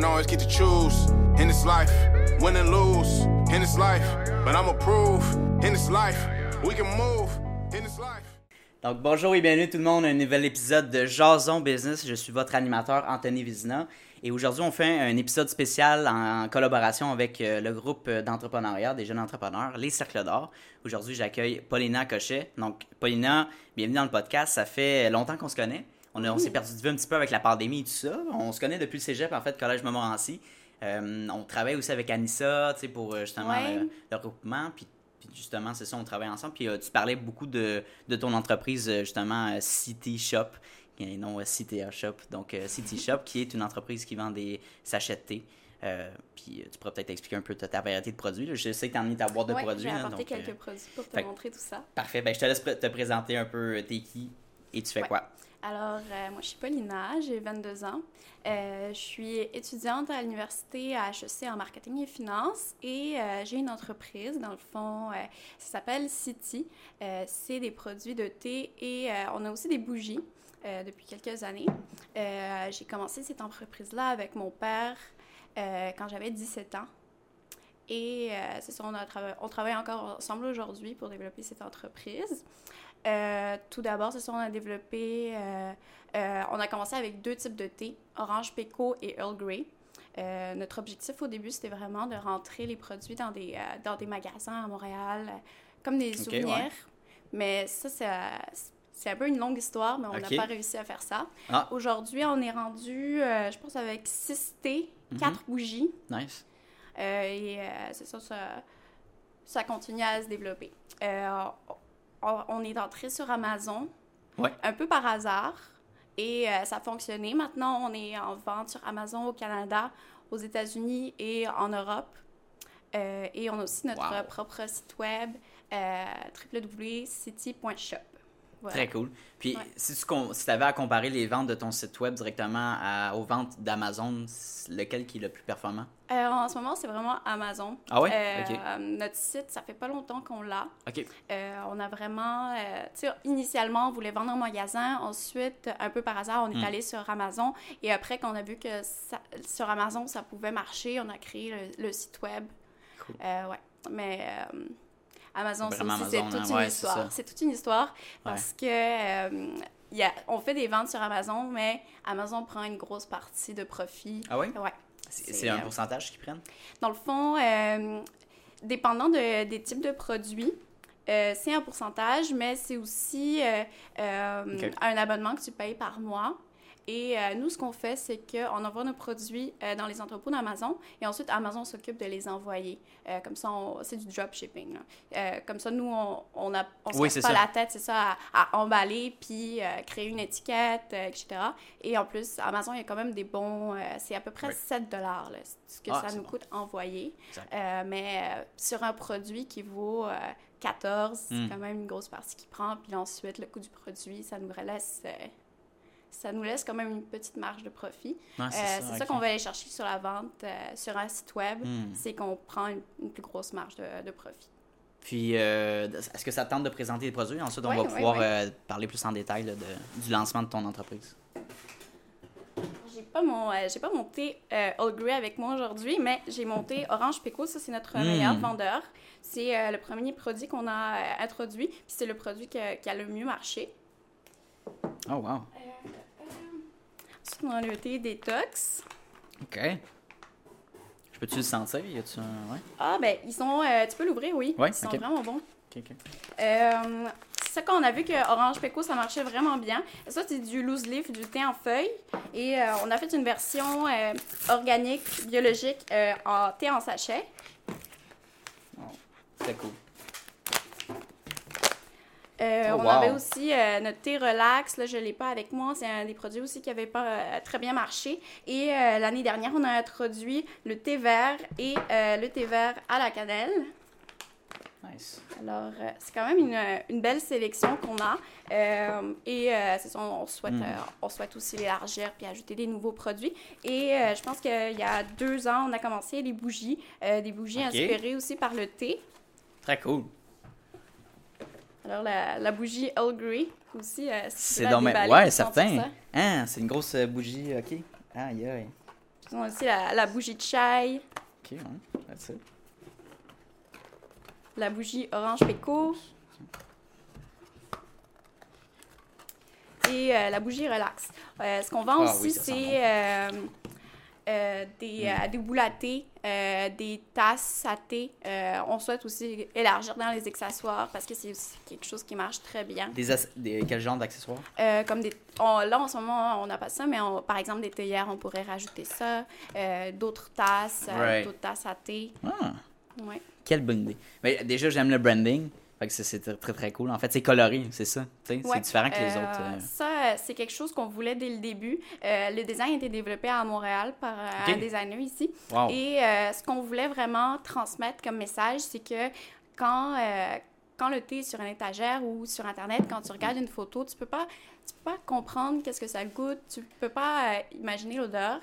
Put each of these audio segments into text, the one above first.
don't always get to choose in this life, win and lose in this life. But I'ma prove in this life, we can move in this life. Donc bonjour et bienvenue tout le monde à un nouvel épisode de Jason Business. Je suis votre animateur Anthony Vizina et aujourd'hui on fait un épisode spécial en collaboration avec euh, le groupe d'entrepreneuriat des jeunes entrepreneurs, les Cercles d'Or. Aujourd'hui j'accueille Paulina Cochet. Donc Paulina, bienvenue dans le podcast. Ça fait longtemps qu'on se connaît. On, s'est perdu de vue un petit peu avec la pandémie et tout ça. On se connaît depuis le cégep en fait, Collège Montmorency. Euh, on travaille aussi avec Anissa, tu sais, pour euh, justement Ouais. le, le regroupement. Puis, puis justement, c'est ça, on travaille ensemble. Puis euh, tu parlais beaucoup de, de ton entreprise, euh, justement, euh, City Shop, et non euh, CTA Shop. Donc, euh, City Shop, qui est une entreprise qui vend des sachets de thé. Euh, puis euh, tu pourrais peut-être expliquer un peu ta, ta variété de produits. là. Je sais que tu as mis ta boîte de Ouais, produits. J'ai apporté donc, euh, quelques produits pour te fait montrer tout ça. parfait. Ben, je te laisse pr- te présenter un peu euh, t'es qui et tu fais Ouais. quoi? Alors, euh, moi, je suis Paulina, j'ai 22 ans. Euh, je suis étudiante à l'université à HEC en marketing et finance et euh, j'ai une entreprise, dans le fond, ça s'appelle City. C'est des produits de thé et on a aussi des bougies depuis quelques années. J'ai commencé cette entreprise-là avec mon père quand j'avais 17 ans. Et c'est ça, on travaille encore ensemble aujourd'hui pour développer cette entreprise. Euh, tout d'abord, c'est ça, on a développé, euh, euh, on a commencé avec deux types de thé, orange péco et Earl Grey. Notre objectif au début, c'était vraiment de rentrer les produits dans des, dans des magasins à Montréal, comme des souvenirs. ouais. Mais ça, c'est un peu une longue histoire, mais on n'a pas réussi à faire ça. Ah. Aujourd'hui, on est rendu, je pense, avec six thés, Mhm. quatre bougies. Nice. Et c'est ça, ça, ça continue à se développer. Euh, on, on est entré sur Amazon Ouais. un peu par hasard et euh, ça a fonctionné. Maintenant, on est en vente sur Amazon au Canada, aux États-Unis et en Europe. Euh, et on a aussi notre Wow. propre site web, euh, www.city.shop. Voilà. Très cool. Puis, Ouais. si tu avais à comparer les ventes de ton site web directement à- aux ventes d'Amazon, lequel qui est le plus performant? Euh, en ce moment, c'est vraiment Amazon. Ah ouais? Euh. Notre site, ça fait pas longtemps qu'on l'a. OK. Euh, on a vraiment, tu sais, initialement, on voulait vendre en magasin. Ensuite, un peu par hasard, on est Mm. allé sur Amazon. Et après qu'on a vu que ça- sur Amazon, ça pouvait marcher, on a créé le, le site web. Cool. Ouais. Mais Amazon, c'est toute hein, une ouais, histoire. C'est toute une histoire parce que euh, il y a, on fait des ventes sur Amazon, mais Amazon prend une grosse partie de profit. Ah oui? Ouais. C'est un euh, pourcentage qu'ils prennent? Dans le fond, euh, dépendant de- des types de produits, euh, c'est un pourcentage, mais c'est aussi euh, un abonnement que tu payes par mois. Et euh, nous, ce qu'on fait, c'est qu'on envoie nos produits euh, dans les entrepôts d'Amazon et ensuite Amazon s'occupe de les envoyer. Euh, comme ça, on- c'est du dropshipping. comme ça, nous, on on a- on se Oui, pas ça. la tête, c'est ça, à, à emballer puis créer une étiquette, etc. Et en plus, Amazon, il y a quand même des bons... c'est à peu près Oui. 7 dollars ce que Ah, ça nous bon. coûte envoyer. Mais sur un produit qui vaut euh, 14, Mm. c'est quand même une grosse partie qui prend. Puis ensuite, le coût du produit, ça nous laisse, euh, ça nous laisse quand même une petite marge de profit. Euh, c'est ça, qu'on va aller chercher sur la vente euh, sur un site web. Hmm. C'est qu'on prend une, une plus grosse marge de, de profit. Puis, euh, est-ce que ça te tente de présenter les produits? Ensuite, on va pouvoir parler plus en détail là, de- du lancement de ton entreprise. J'ai pas mon, j'ai pas mon thé euh, All Grey avec moi aujourd'hui, mais j'ai mon thé Orange Péco. Ça, c'est notre Mm. meilleur vendeur. C'est le premier produit qu'on a introduit. Puis c'est le produit que- qui a le mieux marché. Oh, wow. A le thé Détox. OK. Je peux-tu le sentir? Y a-tu un... Ouais? Ah, ben, ils sont. euh, tu peux l'ouvrir, oui. Ouais, Ils sont vraiment bons. OK, OK. Euh, c'est ça qu'on a vu que Orange Péco, ça marchait vraiment bien. Ça, c'est du loose leaf, du thé en feuilles. Et euh, on a fait une version organique, biologique, en thé en sachet. Très cool. Euh, Oh, on wow. avait aussi euh, notre thé relax, là, je ne l'ai pas avec moi, c'est un des produits aussi qui n'avait pas euh, très bien marché. Et l'année dernière, on a introduit le thé vert et le thé vert à la cannelle. Nice. Alors, c'est quand même une, une belle sélection qu'on a. Et c'est ça, on souhaite, Mm. on souhaite aussi l'élargir puis ajouter des nouveaux produits. Et je pense qu'il y a deux ans, on a commencé les bougies, des bougies inspirées aussi par le thé. Très cool. Alors, la, la bougie Earl Grey aussi, euh, C'est donc déballer, Ouais, certain. Hein, c'est une grosse euh, bougie, OK. Aïe, aïe. Ils ont aussi la, la bougie de chai, Ok, ouais, that's it. la bougie orange péco. Et euh, la bougie relax. Euh, ce qu'on vend Ah aussi, oui, c'est des, Mm. des boules à thé, euh, des tasses à thé. Euh, on souhaite aussi élargir dans les accessoires parce que c'est aussi quelque chose qui marche très bien. Des, quel genre d'accessoires? Euh, comme des, on- là, en ce moment, on n'a pas ça, mais on- par exemple, des théières, on pourrait rajouter ça. D'autres tasses, Right. d'autres tasses à thé. Ah, Ouais. quelle bonne idée. Mais déjà, j'aime le branding. Fait que c'est- très, très, cool. En fait, c'est coloré, c'est ça. Ouais. C'est différent que les Euh, autres. euh. Ça, c'est quelque chose qu'on voulait dès le début. Euh, le design a été développé à Montréal par un designer ici. Wow. Et ce qu'on voulait vraiment transmettre comme message, c'est que quand, quand le thé est sur une étagère ou sur Internet, quand tu regardes une photo, tu peux pas, tu peux pas comprendre qu'est-ce que ça goûte, tu peux pas imaginer l'odeur.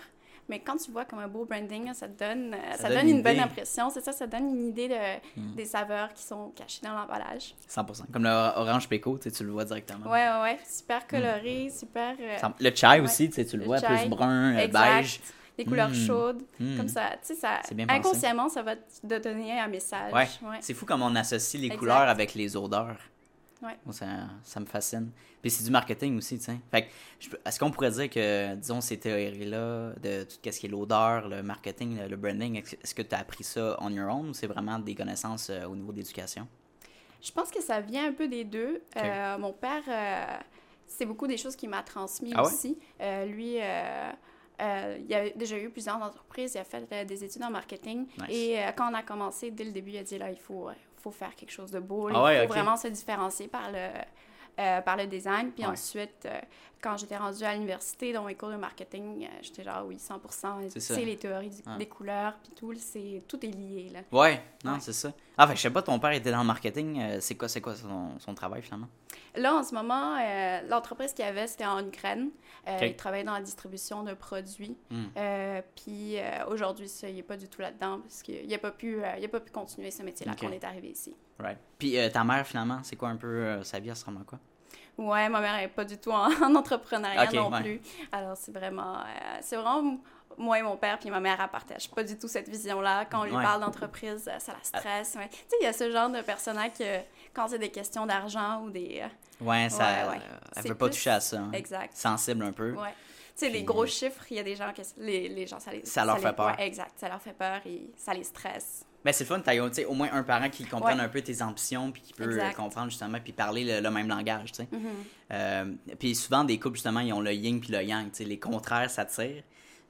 Mais quand tu vois comme un beau branding, ça te donne, euh, ça donne donne une bonne impression. C'est ça, ça donne une idée de, des saveurs qui sont cachées dans l'emballage. 100%. Comme le orange péco, tu le vois directement. Ouais, ouais, ouais. Super coloré, super. euh, Le chai Ouais. aussi, tu le Le vois, chai. plus brun, euh, exact. beige. Des couleurs Mm. chaudes. Mm. Comme ça, tu sais, ça, pensé. inconsciemment, ça va te donner un message. Ouais. ouais. C'est fou comme on associe les Exact. couleurs avec les odeurs. Ouais. Moi, ça, ça me fascine. Puis c'est du marketing aussi, tu sais. Fait est-ce qu'on pourrait dire que, disons, ces théories-là, de tout ce qui est l'odeur, le marketing, le, branding, est-ce que tu as appris ça on your own ou c'est vraiment des connaissances euh, au niveau d'éducation? Je pense que ça vient un peu des deux. Euh, mon père, euh, c'est beaucoup des choses qu'il m'a transmis Ah ouais? aussi. Lui, euh, il a déjà eu plusieurs entreprises, il a fait euh, des études en marketing. Nice. Et euh, quand on a commencé, dès le début, il a dit là, il faut, faut faire quelque chose de beau. Ah il ouais, faut vraiment se différencier par le, euh, par le design. Puis Ouais. ensuite, euh, quand j'étais rendue à l'université, dans mes cours de marketing, euh, j'étais genre, oui, 100 C'est les théories du- des couleurs, puis tout, c'est, tout est lié, là. Ouais, non, Ouais. c'est ça. Ah, fait je sais pas, ton père était dans le marketing. euh, c'est quoi, c'est quoi son, son travail finalement? Là, en ce moment, euh, l'entreprise qu'il y avait, c'était en Ukraine. Euh. Il travaillait dans la distribution de produits. Hmm. Puis aujourd'hui, ça, il n'est pas du tout là-dedans parce qu'il n'a pas, pu, il a pas pu continuer ce métier-là Ok. quand on est arrivé ici. Right. Puis ta mère finalement, c'est quoi un peu sa vie, elle se à quoi? Ouais, ma mère n'est pas du tout en, en entrepreneuriat non ouais. plus. Alors, c'est vraiment, c'est vraiment moi et mon père, puis ma mère, elle partage pas du tout cette vision-là. Quand on lui Ouais. parle d'entreprise, ça la stresse. ouais. Tu sais, il y a ce genre de personnes-là que, quand c'est des questions d'argent ou des. euh, Ouais, ça, Ouais, elle veut pas plus- toucher à ça. hein. Exact. Sensible un peu. Ouais. Tu sais, les gros chiffres, il y a des gens que les, les gens, ça les. Ça leur les- fait peur. ouais, exact. Ça leur fait peur et ça les stresse. Ben, c'est fun, t'as au moins un parent qui comprenne Ouais. un peu tes ambitions, puis qui peut euh, Exact. comprendre justement, puis parler le, le même langage, tu sais. Mhm. Euh, puis souvent, des couples, justement, ils ont le yin puis le yang, tu sais, les contraires s'attirent.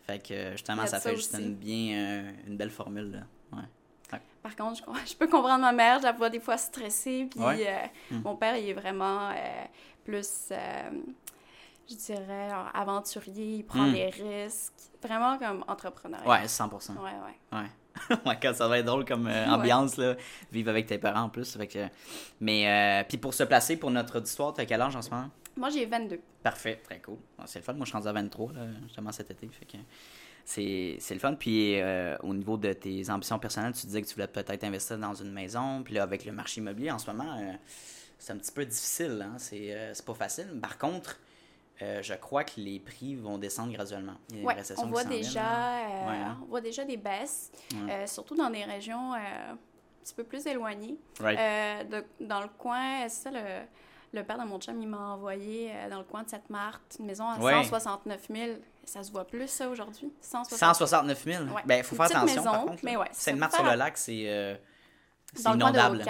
Fait que, justement, ça fait juste une, bien, euh, une belle formule, là. Ouais. Par contre, je, je peux comprendre ma mère, je la vois des fois stressée. Puis Ouais. euh, Mm. mon père, il est vraiment euh, plus, euh, je dirais, aventurier, il prend Mm. des risques. Vraiment comme entrepreneur. Ouais, 100%. Ouais, ouais. Ouais. quand ça va être drôle comme ambiance, là, vivre avec tes parents en plus. Fait que, mais, euh, puis pour se placer pour notre auditoire, t'as quel âge en ce moment? Moi, j'ai 22. Parfait, très cool. C'est le fun. Moi, je suis rendu à 23, là, justement, cet été. Fait que c'est, c'est le fun. Puis, euh, au niveau de tes ambitions personnelles, tu disais que tu voulais peut-être investir dans une maison. Puis là, avec le marché immobilier, en ce moment, euh, c'est un petit peu difficile. Hein? C'est, euh, c'est pas facile. Par contre, euh, je crois que les prix vont descendre graduellement. Il y a une Ouais, récession on voit déjà, Ouais, hein. on voit déjà des baisses, Ouais. surtout dans des régions un petit peu plus éloignées. Right. De- dans le coin, c'est ça, le, le père de mon chum, il m'a envoyé euh, dans le coin de Sainte-Marthe une maison à Ouais. 169 000. Ça se voit plus, ça, aujourd'hui? 169 169 000. Ouais. Ben, il faut faire attention, par maison, contre. mais ouais, ça Sainte-Marthe faut sur le lac, c'est, euh, Dans le inondable.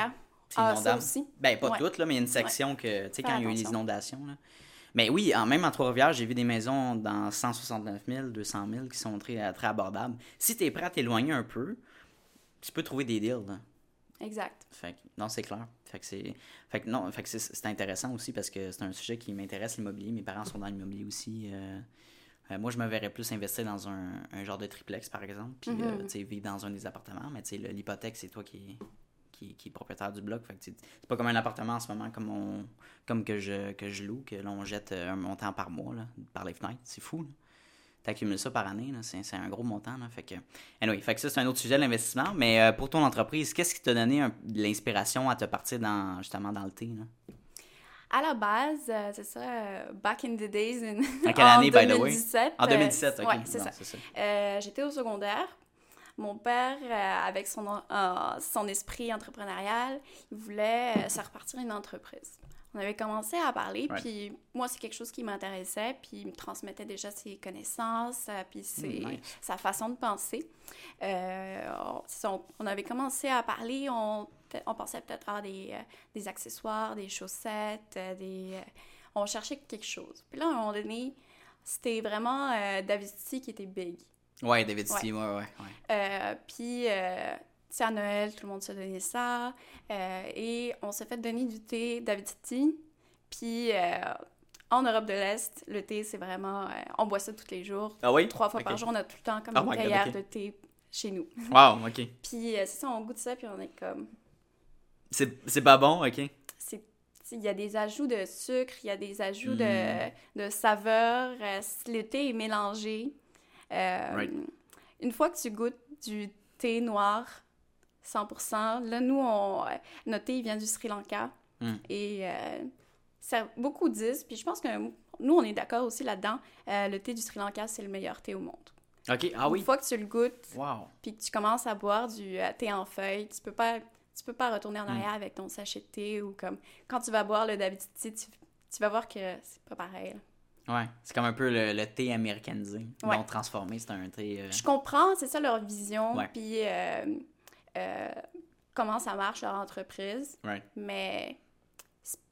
C'est Ah, inondable. aussi? Ben, pas toutes, là, mais il y a une section que, tu sais, quand il y a eu les inondations, là. Mais oui, en, même en Trois-Rivières, j'ai vu des maisons dans 169 000, 200 000 qui sont très, très abordables. Si tu es prêt à t'éloigner un peu, tu peux trouver des deals, là. Exact. Fait que, non, c'est clair. Fait que c'est, fait que non, fait que c'est, intéressant aussi parce que c'est un sujet qui m'intéresse, l'immobilier. Mes parents sont dans l'immobilier aussi. euh, euh, moi, je me verrais plus investir dans un, un genre de triplex, par exemple, puis euh, Mhm. tu sais, vivre dans un des appartements. Mais tu sais, l'hypothèque, c'est toi qui, qui, qui est propriétaire du bloc. Fait c'est pas comme un appartement en ce moment, comme, on, comme que, je, que je loue, que là, on jette un montant par mois, là, par les fenêtres. C'est fou, là. T'accumules ça par année, c'est, un gros montant. Là, fait que, anyway, fait que ça, c'est un autre sujet, l'investissement. Mais euh, pour ton entreprise, qu'est-ce qui t'a donné l'inspiration à te partir dans, justement dans le thé? Là? à la base, euh, c'est ça, euh, back in the days. In, En quelle en année, by the way? 2017. En euh, 2017, ok. ouais, c'est ça. ça. J'étais au secondaire. Mon père, avec son, son esprit entrepreneurial, il voulait se repartir une entreprise. On avait commencé à parler, puis moi, c'est quelque chose qui m'intéressait, puis il me transmettait déjà ses connaissances, euh, puis ses- Mm, nice. sa façon de penser. Euh, on, avait commencé à parler, on, on pensait peut-être à des, euh, des accessoires, des chaussettes, des... on cherchait quelque chose. Puis là, à un moment donné, c'était vraiment euh, David City qui était big. Ouais, David City, ouais, ouais. ouais. Euh, puis, sais, à Noël, tout le monde se donnait ça. euh, et on s'est fait donner du thé David City. Puis, euh, en Europe de l'Est, le thé, c'est vraiment... euh, on boit ça tous les jours. Ah oui? Trois fois par jour, on a tout le temps comme Oh une de thé chez nous. Wow, ok. Puis, c'est ça, on goûte ça, puis on est comme... C'est c'est pas bon, ok. il y a des ajouts de sucre, il y a des ajouts Mm. de, de saveurs. euh, le thé est mélangé. Right. Une fois que tu goûtes du thé noir 100%, là, nous, on, euh, notre thé, il vient du Sri Lanka. Mm. Et euh, ça, beaucoup disent, puis je pense que nous, on est d'accord aussi là-dedans, euh, le thé du Sri Lanka, c'est le meilleur thé au monde. Ok, ah oui. Une fois que tu le goûtes, Wow. puis que tu commences à boire du euh, thé en feuille, tu peux pas tu peux pas retourner en arrière avec ton sachet de thé ou comme quand tu vas boire le David Tea, tu, tu vas voir que c'est pas pareil. là. Ouais, c'est comme un peu le, le thé américanisé. Ouais. Non transformé, c'est un thé. euh, Je comprends, c'est ça leur vision, puis euh, euh, comment ça marche leur entreprise, Right. mais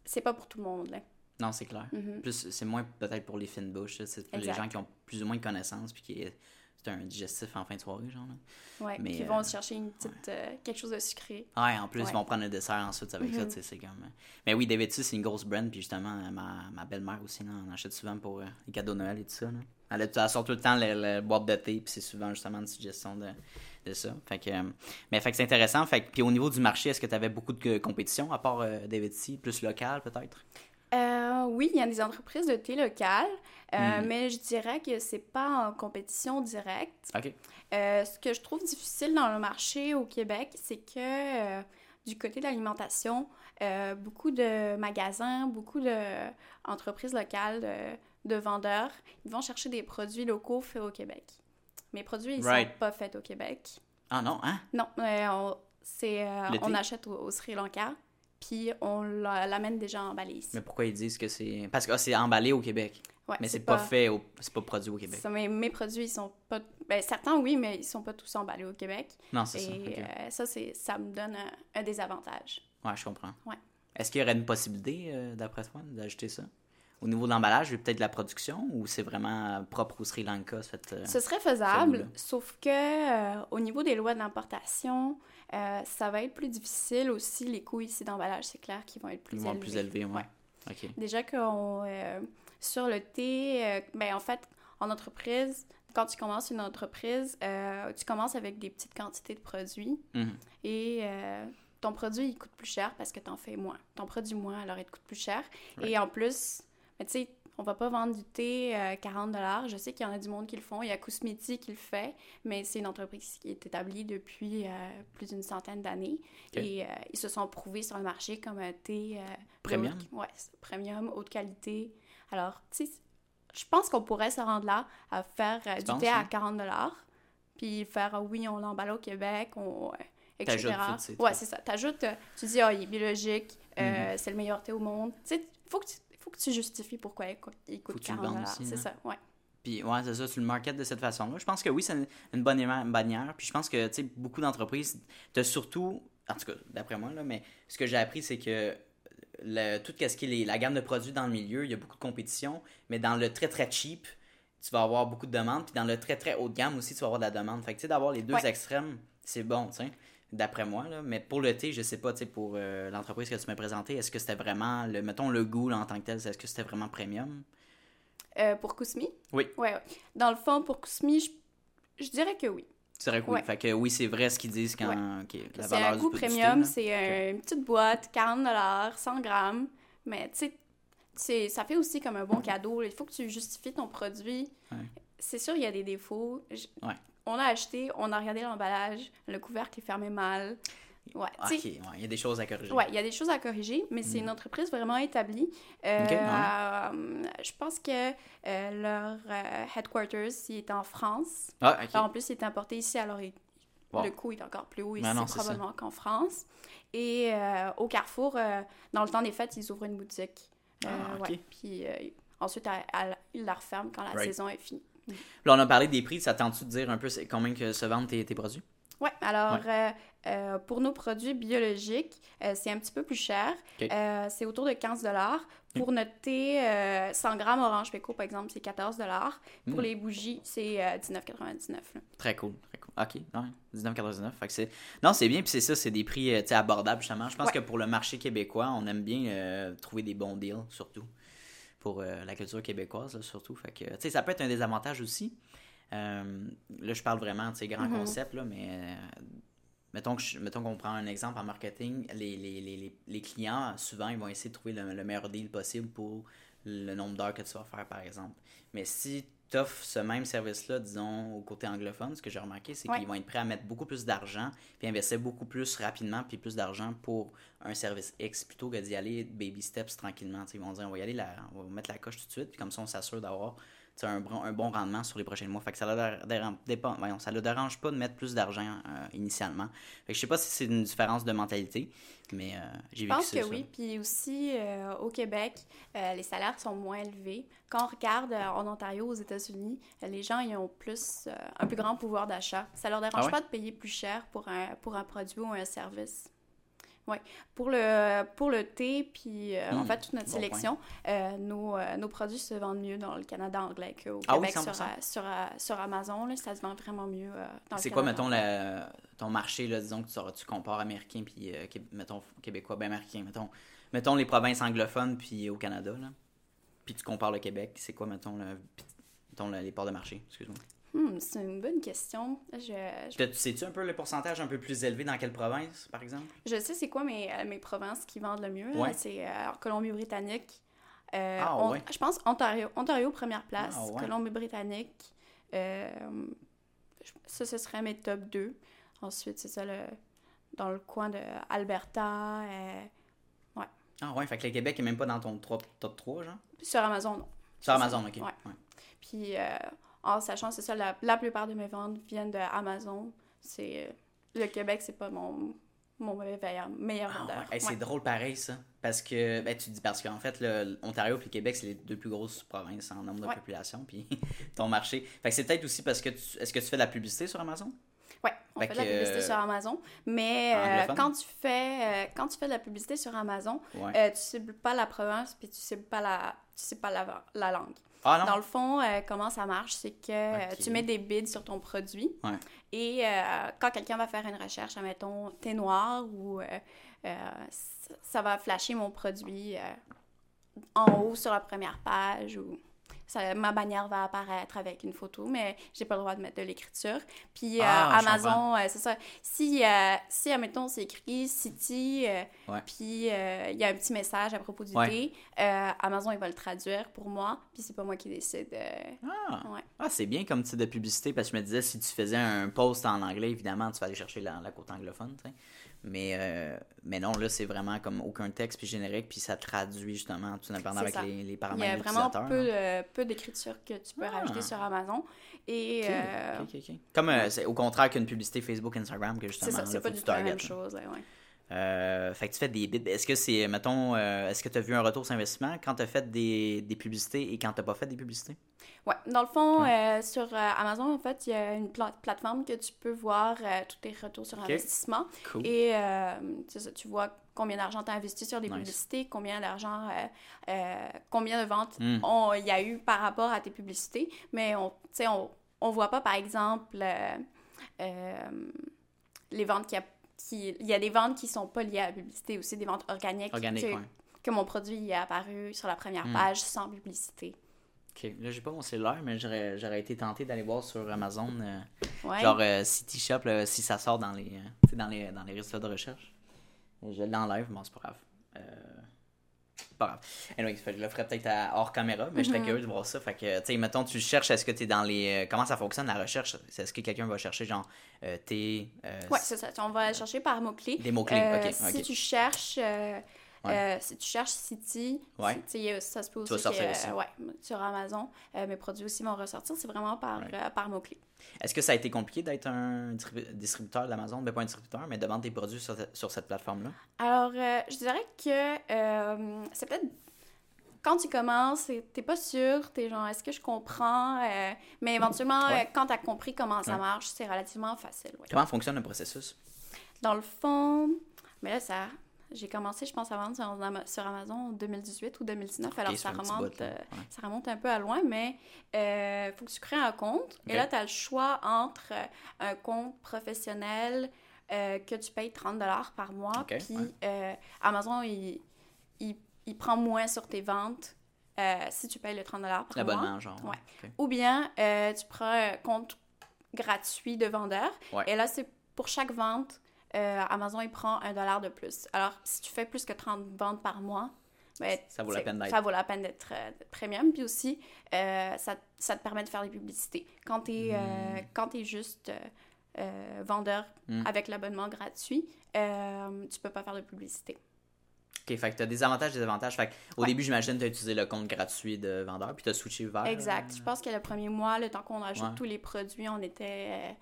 c'est- pas pour tout le monde là. Non, c'est clair. Mhm. Plus, c'est moins peut-être pour les fines bouches, c'est pour les gens qui ont plus ou moins de connaissances, puis qui c'est un digestif en fin de soirée, genre. Là. Ouais, Mais, euh, vont se chercher une petite euh, quelque chose de sucré. Ouais, en plus, Ouais. ils vont prendre le dessert ensuite avec ça, Mhm. sais, c'est comme... euh, Mais oui, David c'est une grosse brand, puis justement, euh, ma, ma belle-mère aussi, là, on achète souvent pour euh, les cadeaux de Noël et tout ça, là. Elle, elle sort tout le temps la boîte de thé, puis c'est souvent justement une suggestion de, de ça. Fait que... euh, Mais fait que c'est intéressant. Fait que, puis au niveau du marché, est-ce que tu avais beaucoup de compétition, à part euh, David Tea, plus local, peut-être? Euh, oui, il y a des entreprises de thé locales, euh, Mhm. mais je dirais que c'est pas en compétition directe. OK. Euh, ce que je trouve difficile dans le marché au Québec, c'est que euh, du côté de l'alimentation, euh, beaucoup de magasins, beaucoup d'entreprises locales, de, de vendeurs, ils vont chercher des produits locaux faits au Québec. Mes produits, ils Right. sont pas faits au Québec. Ah non, hein? Non, euh, on, c'est, euh, on achète au, au Sri Lanka, puis on l'a- l'amène déjà emballé ici. Mais pourquoi ils disent que c'est... Parce que ah, c'est emballé au Québec, Ouais, mais c'est pas, fait, au... c'est pas produit au Québec. ça, mes, mes produits, ils sont pas... Ben, certains, oui, mais ils sont pas tous emballés au Québec. Non, c'est ça. Et ok. euh, ça, c'est, ça me donne un, un désavantage. Ouais, je comprends. Ouais. Est-ce qu'il y aurait une possibilité, euh, d'après toi, d'ajouter ça? Au niveau de l'emballage, peut-être de la production, ou c'est vraiment euh, propre au Sri Lanka, cette... euh, Ce serait faisable, sauf que euh, au niveau des lois d'importation, euh, ça va être plus difficile aussi. Les coûts ici d'emballage, c'est clair qu'ils vont être plus Ils vont élevés. être plus élevés, ouais. Déjà qu'on sur le thé, ben en fait, en entreprise, quand tu commences une entreprise, tu commences avec des petites quantités de produits Mhm. et ton produit, il coûte plus cher parce que tu en fais moins. Ton produit moins, alors il te coûte plus cher. Et en plus, ben, tu sais, on va pas vendre du thé euh, 40 Je sais qu'il y en a du monde qui le font. Il y a Kousmiti qui le fait, mais c'est une entreprise qui est établie depuis euh, plus d'une centaine d'années. Et euh, ils se sont prouvés sur le marché comme un thé euh, Premium? haute- ouais, premium, haute qualité. Alors, tu sais, je pense qu'on pourrait se rendre là à faire du penses, thé à hein? 40 puis faire, oui, on l'emballe au Québec, on, etc. T'ajoutes Ouais, c'est ça. T'ajoutes, tu dis, ah, il est biologique, Mhm. euh, c'est le meilleur thé au monde. Tu sais, faut que tu, faut que tu justifies pourquoi il coûte, il coûte que tu le 40 vendes aussi, C'est hein. ça, ouais. Puis, ouais, c'est ça, tu le market de cette façon-là. Je pense que oui, c'est une, bonne bannière. Puis, je pense que, tu sais, beaucoup d'entreprises, t'as surtout, en tout cas, d'après moi, là, mais ce que j'ai appris, c'est que le, tout ce qui est les- la gamme de produits dans le milieu, il y a beaucoup de compétition, mais dans le très, très cheap, tu vas avoir beaucoup de demandes. Puis, dans le très, très haut de gamme aussi, tu vas avoir de la demande. Fait que, tu sais, d'avoir les deux Ouais. extrêmes, c'est bon, tu sais, d'après moi, là. Mais pour le thé, je sais pas, tu sais, pour euh, l'entreprise que tu m'as présentée, est-ce que c'était vraiment, le, mettons, le goût, là, en tant que tel, est-ce que c'était vraiment premium? Euh, pour Kousmi? Oui. Ouais, ouais. Dans le fond, pour Kousmi, je, je dirais que oui. C'est vrai que oui. Ouais. Fait que oui, c'est vrai ce qu'ils disent quand Ouais. la valeur un du thé, premium, c'est une petite boîte, 40 100 grammes. Mais tu sais, c'est- ça fait aussi comme un bon cadeau. Il faut que tu justifies ton produit. Ouais. C'est sûr, il y a des défauts. Je-. On l'a acheté, on a regardé l'emballage, le couvercle est fermé mal. Ouais, Ok, sais, ouais, il y a des choses à corriger. Ouais, il y a des choses à corriger, mais c'est une entreprise vraiment établie. Euh, Ok, euh, je pense que euh, leur euh, headquarters, il est en France. Ah, ok. En plus, il est importé ici, alors il- Wow. le coût est encore plus haut ici, non, probablement qu'en France. Et au Carrefour, dans le temps des fêtes, ils ouvrent une boutique. Ah, ok. ouais. Puis ensuite, à- à- ils la referment quand la Right. saison est finie. Là, on a parlé des prix. Ça tente-tu de dire un peu combien que se vendent tes, tes produits? Oui, alors euh, euh, pour nos produits biologiques, euh, c'est un petit peu plus cher. C'est autour de 15 Pour notre thé, euh, 100 grammes orange péco, par exemple, c'est 14 Pour Mm. les bougies, c'est euh, 19,99 là. Très cool, très cool. OK, ouais, 19,99. Fait que c'est... Non, c'est bien, puis c'est ça, c'est des prix abordables, justement. Je pense Ouais. que pour le marché québécois, on aime bien trouver des bons deals, surtout. Pour euh, la culture québécoise, là, surtout. Fait que, tu sais, ça peut être un désavantage aussi. Euh, là, je parle vraiment, tu sais, grand Mhm. concept, là, mais... euh, Mettons, je- mettons qu'on prend un exemple en marketing, les, les, les, les- les clients, souvent, ils vont essayer de trouver le, le meilleur deal possible pour le nombre d'heures que tu vas faire, par exemple. Mais si tu offres ce même service-là, disons, au côté anglophone, ce que j'ai remarqué, c'est Ouais. qu'ils vont être prêts à mettre beaucoup plus d'argent, puis investir beaucoup plus rapidement, puis plus d'argent pour un service X, plutôt que d'y aller baby steps tranquillement. Ils vont dire, on va y aller, la- on va mettre la coche tout de suite, puis comme ça, on s'assure d'avoir un, bon- un bon rendement sur les prochains mois. Fait que ça ne dérange, dérange pas de mettre plus d'argent euh, initialement. Fait que je sais pas si c'est une différence de mentalité, mais euh, j'ai Je pense que ça. oui. Puis aussi, euh, au Québec, euh, les salaires sont moins élevés. Quand on regarde en Ontario, aux États-Unis, les gens ils ont plus, un plus grand pouvoir d'achat. Ça leur dérange Ah ouais? pas de payer plus cher pour un, pour un produit ou un service. Oui. Pour le, pour le thé, puis euh, en Hmm, fait, toute notre bon sélection, euh, nos, euh, nos produits se vendent mieux dans le Canada anglais qu'au Ah oui, Québec sur, 100%. euh, sur, euh, sur Amazon. Là, ça se vend vraiment mieux dans le C'est quoi, mettons, la- ton marché, là, disons que tu, tu compares américain puis, mettons, québécois, ben américain, mettons, mettons les provinces anglophones puis au Canada, là. Puis tu compares le Québec, c'est quoi, mettons, le, mettons le- les parts de marché, excuse-moi. Hmm, c'est une bonne question. Je, sais-tu un peu le pourcentage un peu plus élevé dans quelle province, par exemple? Je sais c'est quoi mes, euh, mes provinces qui vendent le mieux. Ouais. C'est euh, Colombie-Britannique. euh, Ah, ouais. Je pense Ontario. Ontario, première place. Ah, ouais. Colombie-Britannique. euh, ça, ce serait mes top 2. Ensuite, c'est ça, le, dans le coin de Alberta. euh, Ah ouais, fait que le Québec est même pas dans ton top, top 3, genre? sur Amazon, non. Sur Amazon, ok. Ouais. Ouais. Puis, euh, en sachant, c'est ça, la, la plupart de mes ventes viennent de Amazon. C'est, euh, le Québec, c'est pas mon, mon meilleur, meilleur Ah vendeur. ouais. Hey, c'est Ouais. drôle pareil ça. Parce que, ben, tu dis parce qu'en fait, l'Ontario et le Québec, c'est les deux plus grosses provinces en nombre de Ouais. population. Puis ton marché. Fait que c'est peut-être aussi parce que tu. Est-ce que tu fais de la publicité sur Amazon? Ouais, on Fait fait de la publicité euh, sur Amazon, mais euh, quand tu fais euh, quand tu fais de la publicité sur Amazon, euh, tu cibles pas la province puis tu cibles pas la tu cibles pas la, la langue. Ah non? Dans le fond, euh, comment ça marche, c'est que euh, tu mets des bids sur ton produit Ouais. et euh, quand quelqu'un va faire une recherche, admettons thé noir ou euh, ça- va flasher mon produit en haut sur la première page ou ça- ma bannière va apparaître avec une photo, mais j'ai pas le droit de mettre de l'écriture. Puis euh, Ah, Amazon, euh, c'est ça. Si, euh, si admettons, c'est écrit City, Ouais. puis il y a un petit message à propos du Ouais. thé, Amazon, il va le traduire pour moi, puis c'est pas moi qui décide. Ah, ouais. Ah, c'est bien comme type de publicité parce que je me disais, si tu faisais un post en anglais, évidemment, tu vas aller chercher la, la côte anglophone. tu sais. Mais, euh, mais non, là, c'est vraiment comme aucun texte puis générique, puis ça traduit justement tout dépendant avec les, les Il y paramètres a vraiment peu, de- peu d'écriture que tu peux Ah. rajouter sur Amazon. Et Ok, euh. Comme euh, c'est au contraire qu'une publicité Facebook, Instagram, que justement, c'est ça, là, c'est pas faut du tout la même chose. ouais. Euh, fait que tu fais des bids. Est-ce que c'est, mettons, euh, est-ce que tu as vu un retour sur investissement quand tu as fait des, des publicités et quand tu pas fait des publicités? Ouais, dans le fond, euh, sur euh, Amazon, en fait, il y a une pla- plateforme que tu peux voir tous tes retours sur investissement. Cool. Et ça, tu vois combien d'argent tu as investi sur des Nice. publicités, combien d'argent, combien de ventes Mm. on- il y a eu par rapport à tes publicités. Mais on, sais, on, on voit pas, par exemple, les ventes qui, a- qui... Il y a des ventes qui sont pas liées à la publicité aussi, des ventes organiques. Organique, que, ouais. que mon produit est apparu sur la première Mm. page sans publicité. Ok, là, j'ai pas mon cellulaire, mais j'aurais, j'aurais été tenté d'aller voir sur Amazon, euh, Ouais. genre euh, City Shop, là, si ça sort dans les, euh, dans les, dans les résultats de recherche. Je l'enlève, bon, c'est pas grave. Pas grave. Anyway, je le ferai peut-être hors caméra, mais je serais curieux de voir ça. Fait que, tu sais, mettons, tu cherches, est-ce que tu es dans les. euh, Comment ça fonctionne la recherche? Est-ce que quelqu'un va chercher, genre, euh, t'es. euh, Ouais, c'est ça. On va chercher par mots-clés. Des mots-clés, Euh, ok, Si tu cherches. Euh, Ouais. euh, si tu cherches City, Ouais. ça se peut aussi vas que, sortir aussi. euh, ouais, sur Amazon, euh, mes produits aussi vont ressortir. C'est vraiment par, par mots-clés. Est-ce que ça a été compliqué d'être un distribu- distributeur d'Amazon? Ben, pas un distributeur, mais de vendre tes produits sur, sur cette plateforme-là? Alors, je dirais que c'est peut-être quand tu commences, t'es pas sûr, t'es genre, est-ce que je comprends? Euh, mais éventuellement, Ouais. quand t'as compris comment ça Ouais. marche, c'est relativement facile. ouais. Comment fonctionne le processus? Dans le fond, mais là, ça, j'ai commencé, je pense, à vendre sur, Ama- sur Amazon en 2018 ou 2019. alors, ça remonte, euh, Ouais. ça remonte un peu à loin, mais il faut que tu crées un compte. Et là, tu as le choix entre euh, un compte professionnel euh, que tu payes 30 par mois, Ok, puis ouais. euh, Amazon, il, il, il prend moins sur tes ventes euh, si tu payes le 30 par mois. L'abonnement, genre. Ouais. Ou bien, euh, tu prends un compte gratuit de vendeur. Et là, c'est pour chaque vente, euh, Amazon, il prend un dollar de plus. Alors, si tu fais plus que 30 ventes par mois, ben, Ça vaut la peine d'être. Ça vaut la peine d'être euh, premium. Puis aussi, euh, ça, ça te permet de faire des publicités. Quand tu es, Hmm. juste vendeur Mm. avec l'abonnement gratuit, tu peux pas faire de publicité. Ok, fait que t'as des avantages, des avantages. Fait que, au Ouais. début, j'imagine, t'as utilisé le compte gratuit de vendeur, puis t'as switché vers. Exact. Je pense que le premier mois, le temps qu'on ajoute Ouais. tous les produits, on était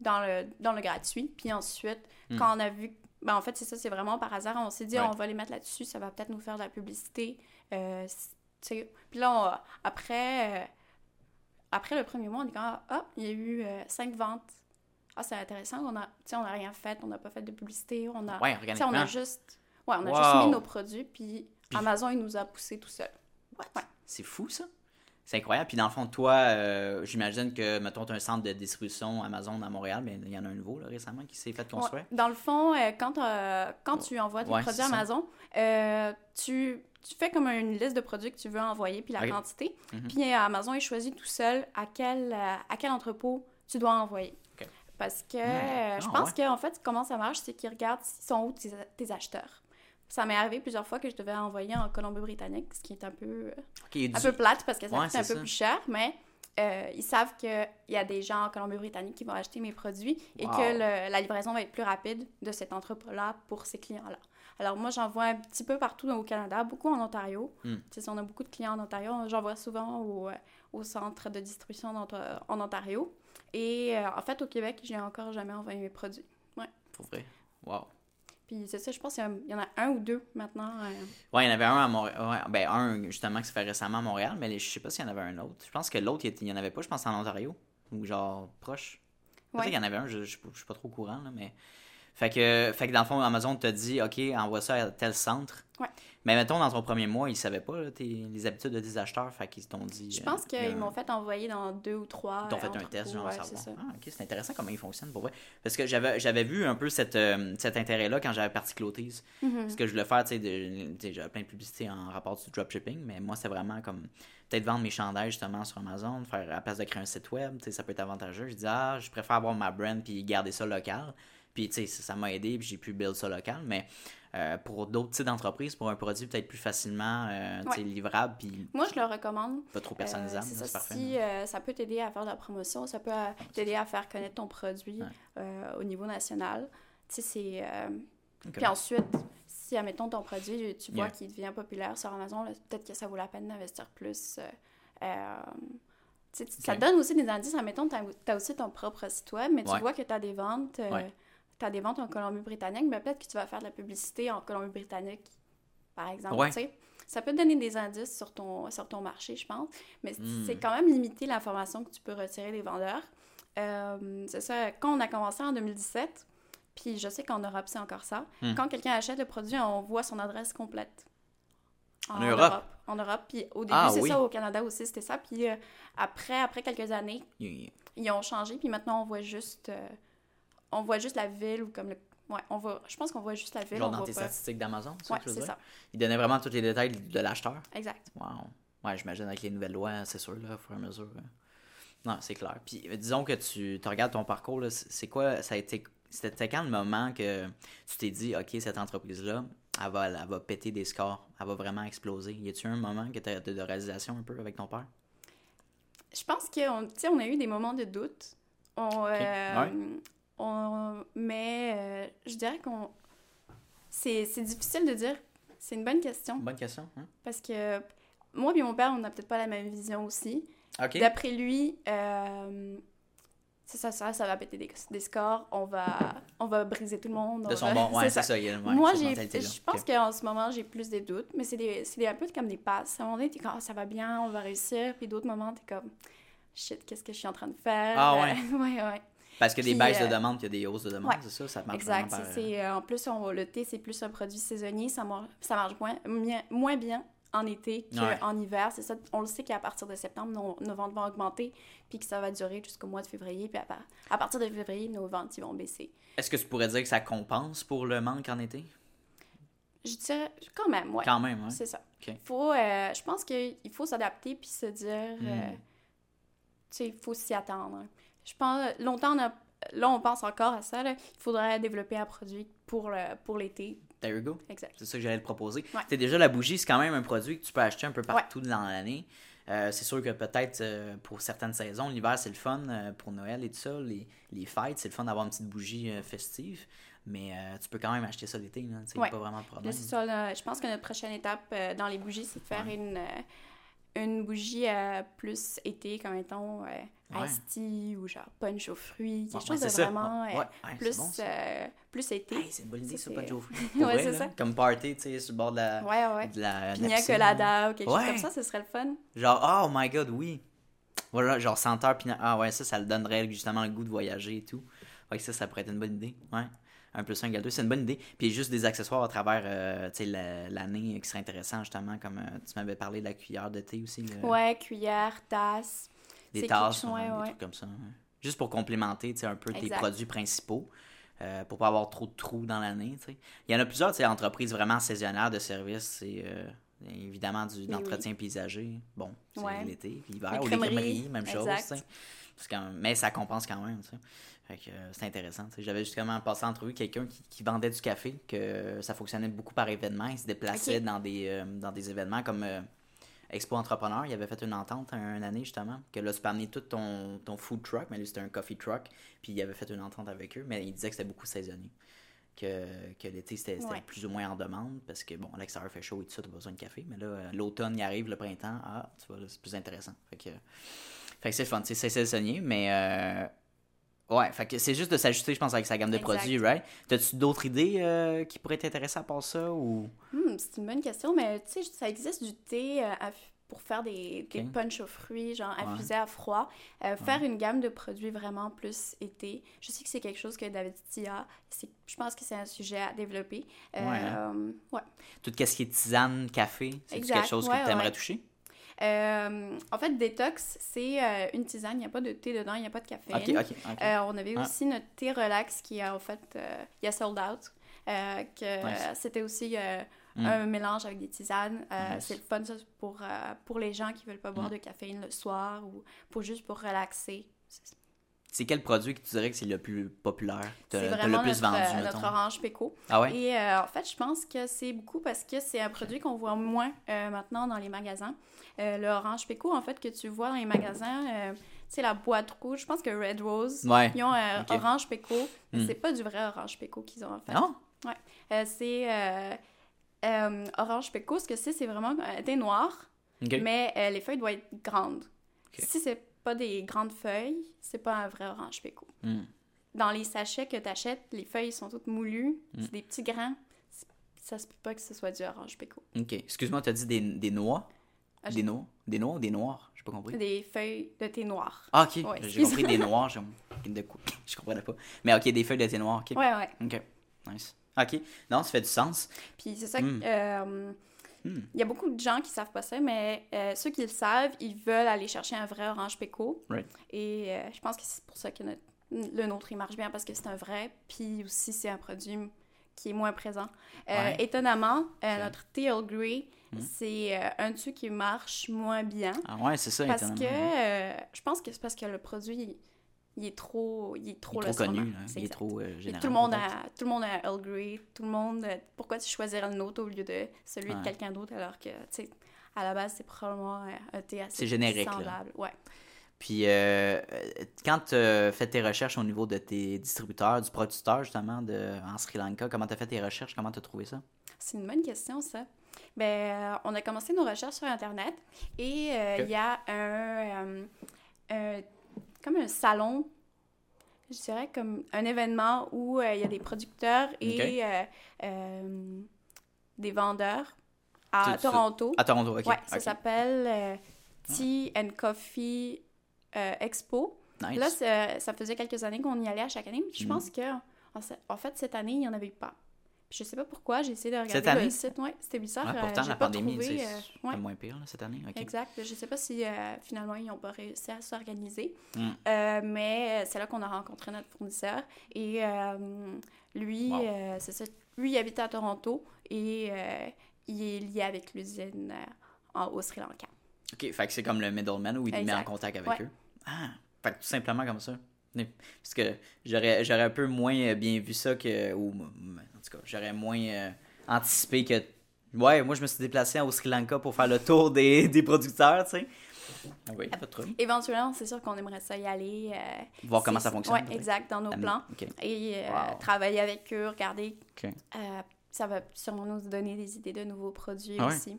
dans, le, dans le gratuit. Puis ensuite, Hmm. quand on a vu... Ben, en fait, c'est ça, c'est vraiment par hasard. On s'est dit, Ouais. on va les mettre là-dessus, ça va peut-être nous faire de la publicité. Euh. Puis là, on- après, euh, après le premier mois, on est quand ah, il y a eu euh, cinq ventes. Ah, c'est intéressant. On a, on n'a rien fait, on n'a pas fait de publicité. On a, Ouais, on a juste... Ouais, on a Wow. juste mis nos produits, puis, Puis- Amazon, il nous a poussé tout seul. Ouais. C'est fou, ça. C'est incroyable. Puis dans le fond, toi, euh, j'imagine que, mettons, tu as un centre de distribution Amazon à Montréal, mais il y en a un nouveau là, récemment qui s'est fait construire. Ouais. Dans le fond, euh, quand, euh, quand tu envoies tes Ouais, produits. Amazon, euh, tu, tu fais comme une liste de produits que tu veux envoyer, puis la quantité. Mhm. Puis Amazon, il choisit tout seul à quel, à quel entrepôt tu dois envoyer. Parce que Hmm. je Ah, pense ouais. qu'en fait, comment ça marche, c'est qu'ils regardent s'ils sont où tes, tes acheteurs. Ça m'est arrivé plusieurs fois que je devais envoyer en Colombie-Britannique, ce qui est un peu, euh, Ok, il y a un du- peu plate parce que ça Ouais, coûte un peu plus cher, mais euh, ils savent qu'il y a des gens en Colombie-Britannique qui vont acheter mes produits et Wow. que le- la livraison va être plus rapide de cet entrepôt-là pour ces clients-là. Alors moi, j'envoie un petit peu partout au Canada, beaucoup en Ontario. Tu sais, on a beaucoup de clients en Ontario. J'envoie souvent au, euh, au centre de distribution en, Onta- en Ontario. Et euh, en fait, au Québec, j'ai encore jamais envoyé mes produits. Pour vrai. Wow. Puis c'est ça, je pense qu'il y en a un ou deux maintenant. euh, Ouais, il y en avait un à Montréal. Ouais, ben, un, justement, qui s'est fait récemment à Montréal, mais les- je sais pas s'il y en avait un autre. Je pense que l'autre, il n'y en avait pas, je pense, en Ontario. Ou genre proche. Peut-être qu'il y en avait un, je, je suis pas trop au courant, là, mais. Fait que, fait que dans le fond, Amazon te dit, OK, envoie ça à tel centre. Ouais. Mais mettons, dans ton premier mois, ils savaient pas là, tes- les habitudes de tes acheteurs, fait qu'ils t'ont dit. Je euh, pense a qu'ils m'ont fait envoyer dans deux ou trois. Ils t'ont euh, fait un test, genre, Ouais, savoir. Ah, ok, c'est intéressant comment ils fonctionnent pour vrai. Parce que j'avais, j'avais vu un peu cette, euh, cet intérêt-là quand j'avais parti Clotis. Mhm. Ce que je voulais faire, tu sais, j'avais plein de publicités en rapport du dropshipping, mais moi, c'est vraiment comme peut-être vendre mes chandails justement sur Amazon, faire à la place de créer un site web, tu sais, ça peut être avantageux. Je dis, ah, je préfère avoir ma brand puis garder ça local. Puis, tu sais, ça m'a aidé, puis j'ai pu build ça local, mais euh, pour d'autres types d'entreprises, pour un produit peut-être plus facilement euh, Ouais. livrable, puis Moi, je le recommande. pas trop Euh, personnalisable, ça. c'est parfait. Si euh, ça peut t'aider à faire de la promotion, ça peut euh, t'aider à faire connaître ton produit Ouais. euh, au niveau national. Tu sais, c'est. euh. Puis ensuite, si, admettons, ton produit, tu vois Yeah. qu'il devient populaire sur Amazon, peut-être que ça vaut la peine d'investir plus. euh, euh, tu sais, Ça donne aussi des indices. Admettons, tu as, aussi ton propre site web, mais tu Ouais. vois que tu as des ventes. euh, Ouais. Tu as des ventes en Colombie-Britannique, mais peut-être que tu vas faire de la publicité en Colombie-Britannique, par exemple. Ouais. tu sais. Ça peut te donner des indices sur ton, sur ton marché, je pense. Mais Hmm. c'est quand même limité l'information que tu peux retirer des vendeurs. Euh, c'est ça, quand on a commencé en 2017, puis je sais qu'en Europe, c'est encore ça, Hmm. quand quelqu'un achète le produit, on voit son adresse complète. En Europe? En Europe. Puis au début, Ah, c'est oui. ça, au Canada aussi, c'était ça. Puis euh, après, après quelques années, Il- ils ont changé, puis maintenant, on voit juste, euh, on voit juste la ville ou comme le... Ouais, on voit, je pense qu'on voit juste la ville, Genre on dans voit tes pas... statistiques d'Amazon, c'est ça Ouais, c'est ça. Il donnait vraiment tous les détails de l'acheteur. Exact. Wow. Ouais, j'imagine avec les nouvelles lois, c'est sûr, là, au fur et à mesure. euh. Non, c'est clair. Puis disons que tu, regardes ton parcours, là, c'est c'est quoi, ça a été, c'était quand le moment que tu t'es dit, OK, cette entreprise-là, elle va, elle va péter des scores. Elle va vraiment exploser? Y a-tu un moment que tu as de réalisation un peu avec ton père? Je pense qu'on on a eu des moments de doute. On, euh, Ouais. On, mais euh, je dirais qu'on. C'est difficile de dire. C'est une bonne question. Bonne question. hein? Parce que moi et mon père, on n'a peut-être pas la même vision aussi. D'après lui, euh, ça, ça, ça va péter des, des scores. On va, on va briser tout le monde. on De son va- bon, ouais, c'est ça. ouais, Moi, je pense Ok. qu'en ce moment, j'ai plus des doutes, mais c'est un peu comme des passes. À un moment donné, t'es comme, Ah, ça va bien, on va réussir. Puis d'autres moments, t'es comme, shit, qu'est-ce que je suis en train de faire? Ah ouais? ouais, ouais. Parce que des Puis, baisses de euh, demande, qu'il y a des hausses de demande, ouais. c'est ça? Ça marche Exact. par- c'est, euh, en plus, on, le thé, c'est plus un produit saisonnier. Ça, ça marche moins, bien en été Ouais. qu'en hiver. C'est ça. On le sait qu'à partir de septembre, nos, nos ventes vont augmenter, puis que ça va durer jusqu'au mois de février. Puis à, par- à partir de février, nos ventes ils vont baisser. Est-ce que tu pourrais dire que ça compense pour le manque en été? Je dirais quand même, ouais. Quand même, hein? C'est ça. Ok. Faut, euh, je pense qu'il faut s'adapter puis se dire, Hmm. euh, tu sais, il faut s'y attendre. Je pense, longtemps, on a- là, on pense encore à ça. là. Il faudrait développer un produit pour, le, pour l'été. There you go. Exact. C'est ça que j'allais te proposer. Ouais. C'est déjà la bougie, c'est quand même un produit que tu peux acheter un peu partout dans l'année. Euh, c'est sûr que peut-être euh, pour certaines saisons, l'hiver c'est le fun euh, pour Noël et tout ça, les, les fêtes, c'est le fun d'avoir une petite bougie festive, mais tu peux quand même acheter ça l'été, là, tu sais, y a Ouais. pas vraiment de Là, problème. c'est ça. là, je pense que notre prochaine étape dans les bougies, c'est de faire une, une bougie plus été, comme mettons euh, Ouais. iced tea ou genre punch aux fruits. Quelque Ouais, chose de vraiment Ouais, euh, ouais, plus, bon, euh, plus été. Hey, c'est une bonne idée, Ça, ça, pas de c'est- Joe Fruit. Ouais, Pour vrai, c'est là, ça. Comme party, tu sais, sur le bord de la, Ouais, ouais. de la, Pina colada ou quelque chose Ouais. comme ça, ce serait le fun. Genre, oh my god, oui. Voilà, genre senteur pina... Ah ouais, ça, ça le donnerait justement le goût de voyager et tout. Ouais, ça, ça pourrait être une bonne idée. Ouais. Un plus un égale deux, c'est une bonne idée. Puis juste des accessoires à travers euh, la- l'année qui serait intéressant, justement, comme euh, tu m'avais parlé de la cuillère de thé aussi. le- Ouais, cuillère, tasse. des tasses, ouais, ouais, des trucs comme ça. Juste pour complémenter un peu tes produits principaux. euh, pour pas avoir trop de trous dans l'année. Il y en a plusieurs entreprises vraiment saisonnières de services. C'est euh, évidemment du, Oui, d'entretien paysager. Bon, c'est Ouais. l'été, puis l'hiver. Ou les crèmeries, même chose. exact. C'est quand même- mais ça compense quand même. Euh, c'est intéressant. tu. J'avais justement passé en entrevue quelqu'un qui, qui vendait du café, que ça fonctionnait beaucoup par événement. Il se déplaçait dans, des, euh, dans des événements comme euh, Expo Entrepreneur. Il avait fait une entente un- une année justement, que là, tu peux amener tout ton, ton food truck, mais lui c'était un coffee truck. Puis il avait fait une entente avec eux, mais il disait que c'était beaucoup saisonnier. Que, que l'été c'était Ouais. plus ou moins en demande parce que bon, l'extérieur fait chaud et tout ça, t'as pas besoin de café. Mais là, l'automne il arrive, le printemps, ah, tu vois, là, c'est plus intéressant. Fait que, fait que c'est fun, tu c'est saisonnier, mais euh, ouais, fait que c'est juste de s'ajuster, je pense, avec sa gamme de Exact. produits, right? T'as-tu d'autres idées euh, qui pourraient t'intéresser à part ça ou? Hmm, c'est une bonne question, mais tu sais, ça existe du thé euh, à pour faire des, des Ok. punch aux fruits, genre Ouais. infusés à froid. Euh, Faire une gamme de produits vraiment plus été. Je sais que c'est quelque chose que David Tia, c'est- je pense que c'est un sujet à développer. Euh, Ouais, hein? ouais. Tout ce qui est tisane, café, c'est quelque chose que tu aimerais toucher? Euh, en fait, détox, c'est euh, une tisane, il n'y a pas de thé dedans, il n'y a pas de ok. Euh, on avait Ah. aussi notre thé relax qui a en fait, il a sold out. que Nice. c'était aussi Mm. un mélange avec des tisanes. Nice. C'est le fun ça, pour, pour les gens qui veulent pas boire Mm. de caféine le soir ou pour juste pour relaxer. C'est C'est quel produit que tu dirais que c'est le plus populaire? que vraiment le plus notre, vendu, euh, notre orange péco. Ah ouais? Et euh, en fait, je pense que c'est beaucoup parce que c'est un produit qu'on voit moins euh, maintenant dans les magasins. Euh, le orange péco, en fait, que tu vois dans les magasins, c'est la boîte rouge. Je pense que Red Rose, Ouais. ils ont un Ok. orange péco. mais Mm. C'est pas du vrai orange péco qu'ils ont en fait. Non? Euh, c'est orange péco. Ce que c'est, c'est vraiment thé noir, Ok. mais les feuilles doivent être grandes. Si c'est pas des grandes feuilles, c'est pas un vrai orange péco. Hmm. Dans les sachets que tu achètes, les feuilles sont toutes moulues, Mm. c'est des petits grains. Ça se peut pas que ce soit du orange péco. Ok. Excuse-moi, t'as dit des, des noix? Ah, des noix? Des noix ou des noirs? J'ai pas compris. Des feuilles de thé noir. Ah, ok. Ouais, J'ai compris des noirs. quoi? Je comprenais pas. Mais ok, des feuilles de thé noir. Ok. Ouais, ouais. Ok. Nice. Ok. Non, ça fait du sens. Puis c'est ça, Mm. que, euh, Hmm. il y a beaucoup de gens qui savent pas ça, mais euh, ceux qui le savent, ils veulent aller chercher un vrai orange péco. Right. Et euh, je pense que c'est pour ça que notre- le nôtre, il marche bien, parce que c'est un vrai, puis aussi c'est un produit qui est moins présent. Euh, Ouais. Étonnamment, euh, notre Tea Earl Grey, Hmm. c'est euh, un dessus qui marche moins bien. Ah ouais, c'est ça, Parce étonnamment. que je pense que c'est parce que le produit, il est trop, il est trop, il est le trop connu, là. Il est trop euh, Puis général. tout le monde a tout le monde a Earl Grey, tout le monde euh, pourquoi tu choisirais le nôtre au lieu de celui Ouais. de quelqu'un d'autre alors que tu sais à la base c'est probablement euh, un thé assez C'est générique, là. Ouais. Puis, euh, euh, quand tu as fait tes recherches au niveau de tes distributeurs, du producteur, justement, de, en Sri Lanka, comment tu as fait tes recherches? Comment tu as trouvé ça? C'est une bonne question, ça. Ben, euh, on a commencé nos recherches sur Internet et euh, il y a un, euh, un- comme un salon, je dirais comme un événement où euh, il y a des producteurs et euh, euh, des vendeurs à Tu- tu- Toronto. À Toronto, OK. ouais, ça OK. s'appelle euh, Tea and Coffee Expo. Nice. Là, ça, ça faisait quelques années qu'on y allait à chaque année. Puis je Mhm. pense que, en fait, cette année, il n'y en avait pas. Puis je sais pas pourquoi, j'ai essayé de regarder Cette année? le site. Ouais, c'était bizarre. Ouais, euh, pourtant, la pas pandémie, c'est euh, ouais, moins pire là, cette année. Exact. Je sais pas si euh, finalement ils n'ont pas réussi à s'organiser. Mm. Euh, mais c'est là qu'on a rencontré notre fournisseur. Et lui, Wow. c'est ça. Lui, il habite à Toronto et il est lié avec l'usine en- au Sri Lanka. OK, fait que c'est comme le middleman où il te met en contact avec Ouais. eux. Ah, fait que tout simplement comme ça. Parce que j'aurais j'aurais un peu moins euh, bien vu ça que. Ou, en tout cas, j'aurais moins euh, anticipé que. Ouais, moi, je me suis déplacé au Sri Lanka pour faire le tour des, des producteurs, tu sais. Oui, pas. Éventuellement, c'est sûr qu'on aimerait ça y aller. euh, Voir comment ça fonctionne. Ouais, peut-être. exact, dans nos La- plans. Et euh, Wow. travailler avec eux, regarder. Ça va sûrement nous donner des idées de nouveaux produits Ah ouais. aussi.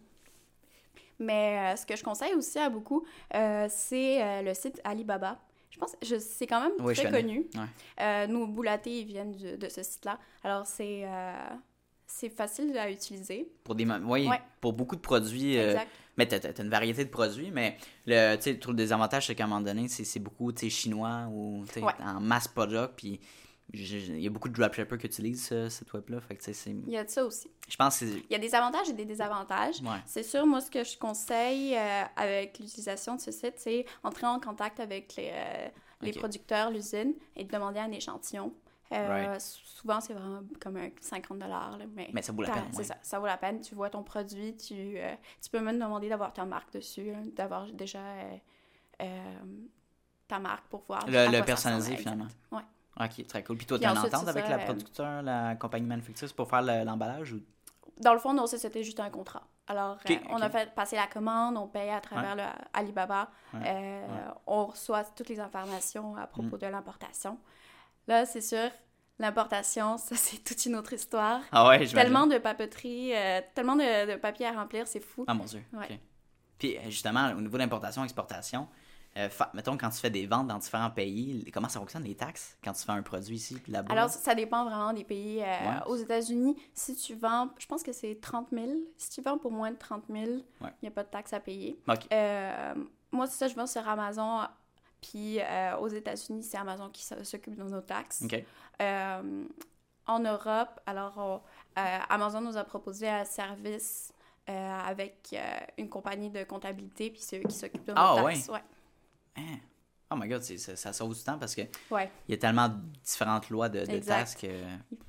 Mais ce que je conseille aussi à beaucoup, c'est le site Alibaba. Je pense que c'est quand même Oui, très connu. Ouais. Euh, nos boulatés, ils viennent du- de ce site-là. Alors, c'est euh, c'est facile à utiliser. Pour des oui, Ouais. pour beaucoup de produits. euh, Exact. mais t'as, t'as- t'as une variété de produits, mais le, tu le désavantage, c'est qu'à un moment donné, c'est, beaucoup tu chinois ou tu Ouais. en mass product. Puis il y a beaucoup de dropshippers qui utilisent ce site web-là. Fait que, c'est, Il y a de ça aussi. je pense que c'est. Il y a des avantages et des désavantages. Ouais. C'est sûr, moi, ce que je conseille euh, avec l'utilisation de ce site, c'est entrer en contact avec les, euh, les producteurs, l'usine, et de demander un échantillon. Euh, Right. Souvent, c'est vraiment comme un 50 là, mais, Mais ça vaut la peine, C'est ouais. ça, ça vaut la peine. Tu vois ton produit, tu, tu peux même demander d'avoir ta marque dessus, d'avoir déjà ta marque pour voir. Le, le personnaliser finalement. Ouais. Ok, très cool. Puis toi, tu as une entente avec ça, la euh, producteur, la compagnie manufactureuse pour faire le- l'emballage ou... Dans le fond, non, c'était juste un contrat. Alors, euh, on a fait passer la commande, on paye à travers le Alibaba, Ouais, euh, on reçoit toutes les informations à propos Mm. de l'importation. Là, c'est sûr, l'importation, ça, c'est toute une autre histoire. Ah ouais. Tellement de papeterie, euh, tellement de, de papier à remplir, c'est fou. Ah mon dieu. Ouais. ok. Puis justement, au niveau d'importation, exportation, euh, fa- mettons quand tu fais des ventes dans différents pays, comment ça fonctionne les taxes quand tu fais un produit ici puis là-bas? Alors, ça dépend vraiment des pays. Euh, Ouais. Aux États-Unis, si tu vends, je pense que c'est 30 000. Si tu vends pour moins de 30 000, il Ouais. n'y a pas de taxe à payer. Euh, moi, c'est ça, je vends sur Amazon. Puis aux États-Unis, c'est Amazon qui s'occupe de nos taxes. En Europe, alors on- Amazon nous a proposé un service avec une compagnie de comptabilité, puis c'est eux qui s'occupent de nos Ah, taxes. Ouais. Hein? Oh my god, ça, ça sauve du temps parce que Ouais. il y a tellement de différentes lois de, de que.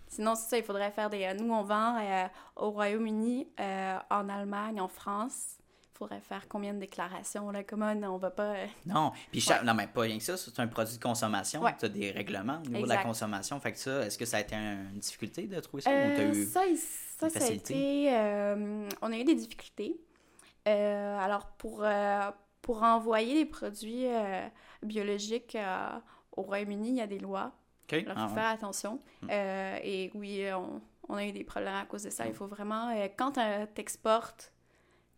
Sinon, c'est ça, il faudrait faire des. Nous, on vend euh, au Royaume-Uni, euh, en Allemagne, en France. Il faudrait faire combien de déclarations, là? Comment on va pas. euh, Non, puis chaque... non, mais pas rien que ça, c'est un produit de consommation. Ouais. Tu as des règlements au niveau de la consommation. Fait que ça, est-ce que ça a été un- une difficulté de trouver ça ou Euh, eu. Ça, il- ça, des ça a facilités? été. euh, on a eu des difficultés. Euh, alors, pour, euh, pour envoyer des produits euh, biologiques euh, au Royaume-Uni, il y a des lois. Ok. Alors, il Ah, faut ouais. faire attention. Euh, et oui, on, on a eu des problèmes à cause de ça. Il faut vraiment. quand tu exportes,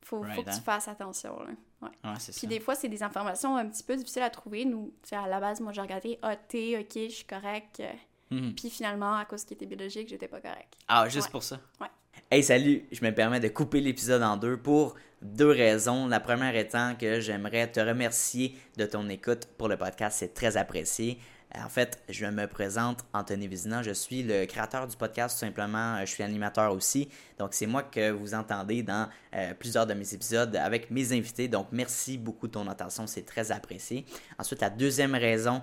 il faut, que hein? tu fasses attention. là. Ouais. Ouais, Puis ça. des fois, c'est des informations un petit peu difficiles à trouver. Nous, à la base, moi, j'ai regardé Ah, t'es OK, je suis correct. Mhm. Puis finalement, à cause qu'il était biologique, j'étais pas correct. Ah, juste pour ça? Ouais. Hey, salut! Je me permets de couper l'épisode en deux pour deux raisons. La première étant que j'aimerais te remercier de ton écoute pour le podcast. C'est très apprécié. En fait, je me présente Anthony Vizina. Je suis le créateur du podcast, tout simplement. Je suis animateur aussi. Donc, c'est moi que vous entendez dans euh, plusieurs de mes épisodes avec mes invités. Donc, merci beaucoup de ton attention. C'est très apprécié. Ensuite, la deuxième raison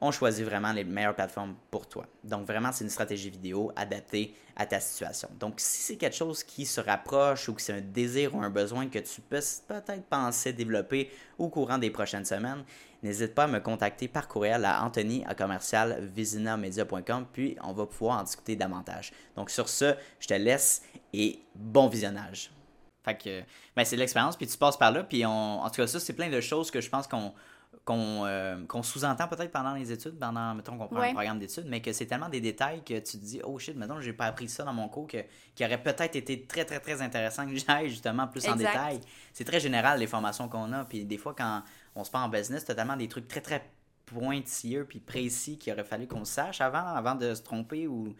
on choisit vraiment les meilleures plateformes pour toi. Donc vraiment, c'est une stratégie vidéo adaptée à ta situation. Donc si c'est quelque chose qui se rapproche ou que c'est un désir ou un besoin que tu peux peut-être penser développer au courant des prochaines semaines, n'hésite pas à me contacter par courriel à Anthony à commercial puis on va pouvoir en discuter davantage. Donc sur ce, je te laisse et bon visionnage. Fait que, ben, c'est l'expérience, puis tu passes par là, puis en tout cas, ça, c'est plein de choses que je pense qu'on euh, qu'on sous-entend peut-être pendant les études, pendant, mettons qu'on prend un programme d'études, mais que c'est tellement des détails que tu te dis, oh shit, mettons, j'ai pas appris ça dans mon cours, que, qui aurait peut-être été très, très, très intéressant que j'aille justement plus en détail. C'est très général, les formations qu'on a, puis des fois, quand on se part en business, t'as tellement des trucs très, très pointilleux puis précis qu'il aurait fallu qu'on sache avant, avant de se tromper ou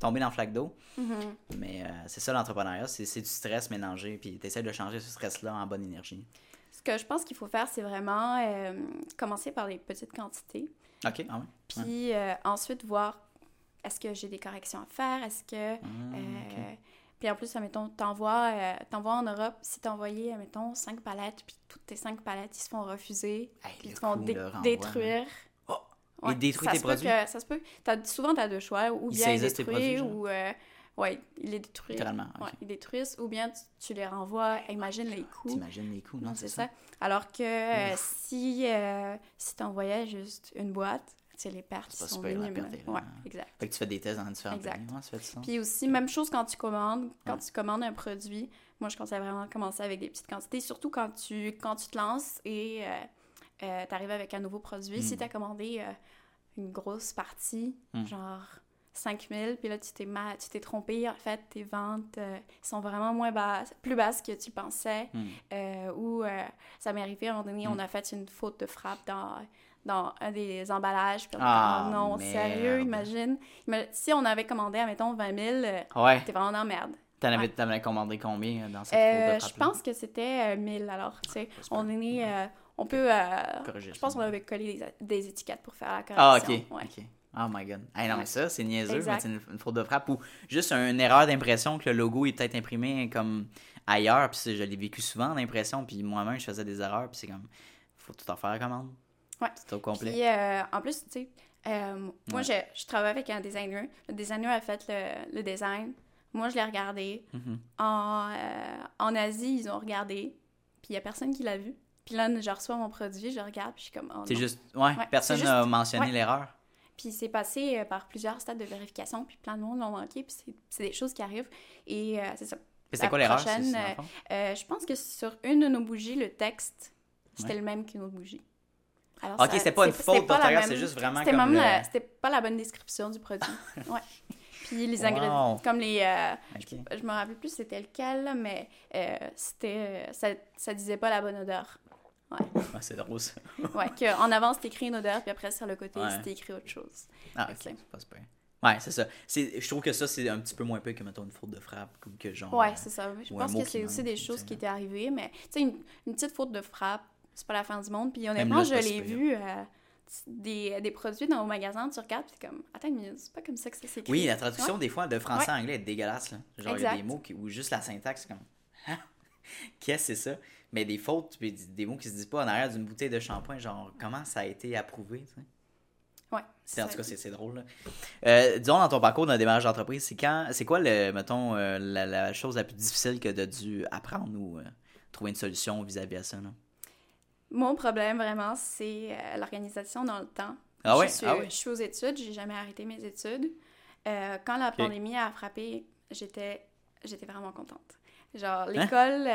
tomber dans le flaque d'eau. Mm-hmm. Mais euh, c'est ça l'entrepreneuriat, c'est du stress mélangé, puis tu essaies de changer ce stress-là en bonne énergie. Ce que je pense qu'il faut faire, c'est vraiment euh, commencer par les petites quantités. OK, ah Puis euh, ensuite voir est-ce que j'ai des corrections à faire, est-ce que... Ah, euh, puis en plus, mettons, t'envoies, t'envoies en Europe, si t'envoyais, mettons, cinq palettes, puis toutes tes cinq palettes, ils se font refuser, puis ils se font détruire. Oh! et détruire tes produits? ça se peut. As, souvent, t'as deux choix, ou bien détruire, ou... Oui, ils les détruisent. Littéralement. ils détruisent ou bien tu, les renvoies. Imagine les coûts. T'imagines les coûts, non? C'est ça. Alors que euh, si, euh, si tu envoyais juste une boîte, c'est les pertes sont minimes. Oui, exact. Fait que tu fais des tests dans différents exact. Puis aussi, même chose quand tu commandes. Quand tu commandes un produit, moi, je conseille vraiment de commencer avec des petites quantités, surtout quand tu, quand tu te lances et euh, tu arrives avec un nouveau produit. Si hmm. tu as commandé une grosse partie, hmm. genre 5000, puis là, tu t'es tu t'es trompé. En fait, tes ventes euh, sont vraiment moins basses, plus basses que tu pensais. Hmm. Euh, ou euh, ça m'est arrivé, à un moment donné, on hmm. a fait une faute de frappe dans, dans un des emballages. Puis ah, non, sérieux, imagine. Si on avait commandé, admettons, 20 000, ouais. t'es vraiment en merde. T'en avais, avais, commandé combien dans cette faute de frappe Je pense que c'était 1000, alors, tu sais. on est né... on peut... je pense qu'on avait collé des, étiquettes pour faire la correction. Ah, OK. ok. Oh my god. non, mais ça, c'est niaiseux, c'est une, faute de frappe ou juste une erreur d'impression que le logo est peut-être imprimé comme ailleurs. Puis je l'ai vécu souvent, l'impression. Puis moi-même, je faisais des erreurs. Puis c'est comme, faut tout en faire la commande. Ouais. C'est au complet. Puis euh, en plus, tu sais, euh, moi, je, je, travaille avec un designer. Le designer a fait le, le design. Moi, je l'ai regardé. Mm-hmm. en, euh, en Asie, ils ont regardé. Puis il n'y a personne qui l'a vu. Puis là, je reçois mon produit, je regarde, puis je suis comme. Oh, c'est juste. Ouais, personne n'a mentionné l'erreur. Puis c'est passé euh, par plusieurs stades de vérification, puis plein de monde l'ont manqué, puis c'est des choses qui arrivent. Et euh, c'est ça. C'est quoi l'erreur? Euh, je pense que sur une de nos bougies, le texte, c'était le même qu'une autre bougie. Alors, ok, c'était pas une faute d'orthographe, c'est juste vraiment comme... C'était pas la bonne description du produit. ouais. Puis les ingrédients, comme les... je, me rappelle plus c'était lequel, mais c'était ça, ça disait pas la bonne odeur. Ouais. c'est drôle ça. ouais, qu'en avant c'était écrit une odeur, puis après sur le côté c'était écrit autre chose. Ah, ok, c'est pas super. Ouais, c'est ça. Je trouve que ça, c'est un petit peu moins peu que, mettons, une faute de frappe, comme que genre... Ouais, c'est ça. Je pense que c'est aussi des choses qui étaient arrivées, mais, tu sais, une, petite faute de frappe, c'est pas la fin du monde. Puis honnêtement, je l'ai vu... Euh, des, des, produits dans vos magasins, tu regardes, puis comme, attends une minute, c'est pas comme ça que ça s'écrit. Oui, la traduction, des fois, de français à anglais est dégueulasse. Là. Genre, il y a des mots qui, ou juste la syntaxe, comme, hein? qu'est-ce que c'est ça? Mais des fautes, puis des mots qui se disent pas en arrière d'une bouteille de shampoing, genre comment ça a été approuvé, tu sais? Ouais. En tout cas, c'est drôle. Là. Euh, disons, dans ton parcours dans le démarrage d'entreprise, c'est quand c'est quoi, le, mettons, euh, la, chose la plus difficile que tu as dû apprendre ou euh, trouver une solution vis-à-vis à ça? Là? Mon problème, vraiment, c'est l'organisation dans le temps. Ah, ouais? je, suis, ah je suis aux études, j'ai jamais arrêté mes études. quand la pandémie a frappé, j'étais vraiment contente. Genre, hein? l'école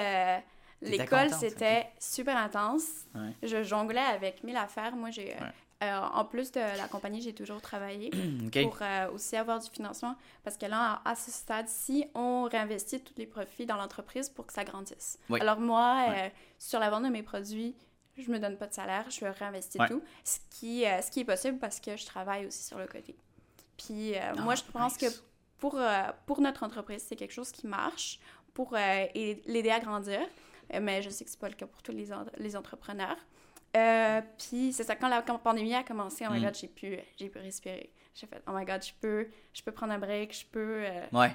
L'école, c'était super intense. Ouais. Je jonglais avec mille affaires. Moi, j'ai, euh, euh, en plus de la compagnie, j'ai toujours travaillé pour euh, aussi avoir du financement. Parce que là, à, à ce stade-ci, on réinvestit tous les profits dans l'entreprise pour que ça grandisse. Oui. Alors moi, Ouais. euh, sur la vente de mes produits, je me donne pas de salaire, je réinvestis tout. Ce qui, ce qui est possible parce que je travaille aussi sur le côté. Puis Ah, moi, je pense nice. que pour, pour notre entreprise, c'est quelque chose qui marche pour l'aider à grandir. Euh, mais je sais que c'est pas le cas pour tous les, en- les entrepreneurs. Euh, puis c'est ça, quand la pandémie a commencé, oh my Mm. god, j'ai pu, j'ai pu respirer. J'ai fait, oh my god, je peux, je peux prendre un break, je peux... euh, Ouais.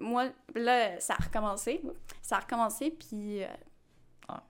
moi, là, ça a recommencé. Ça a recommencé, puis... euh, Ah.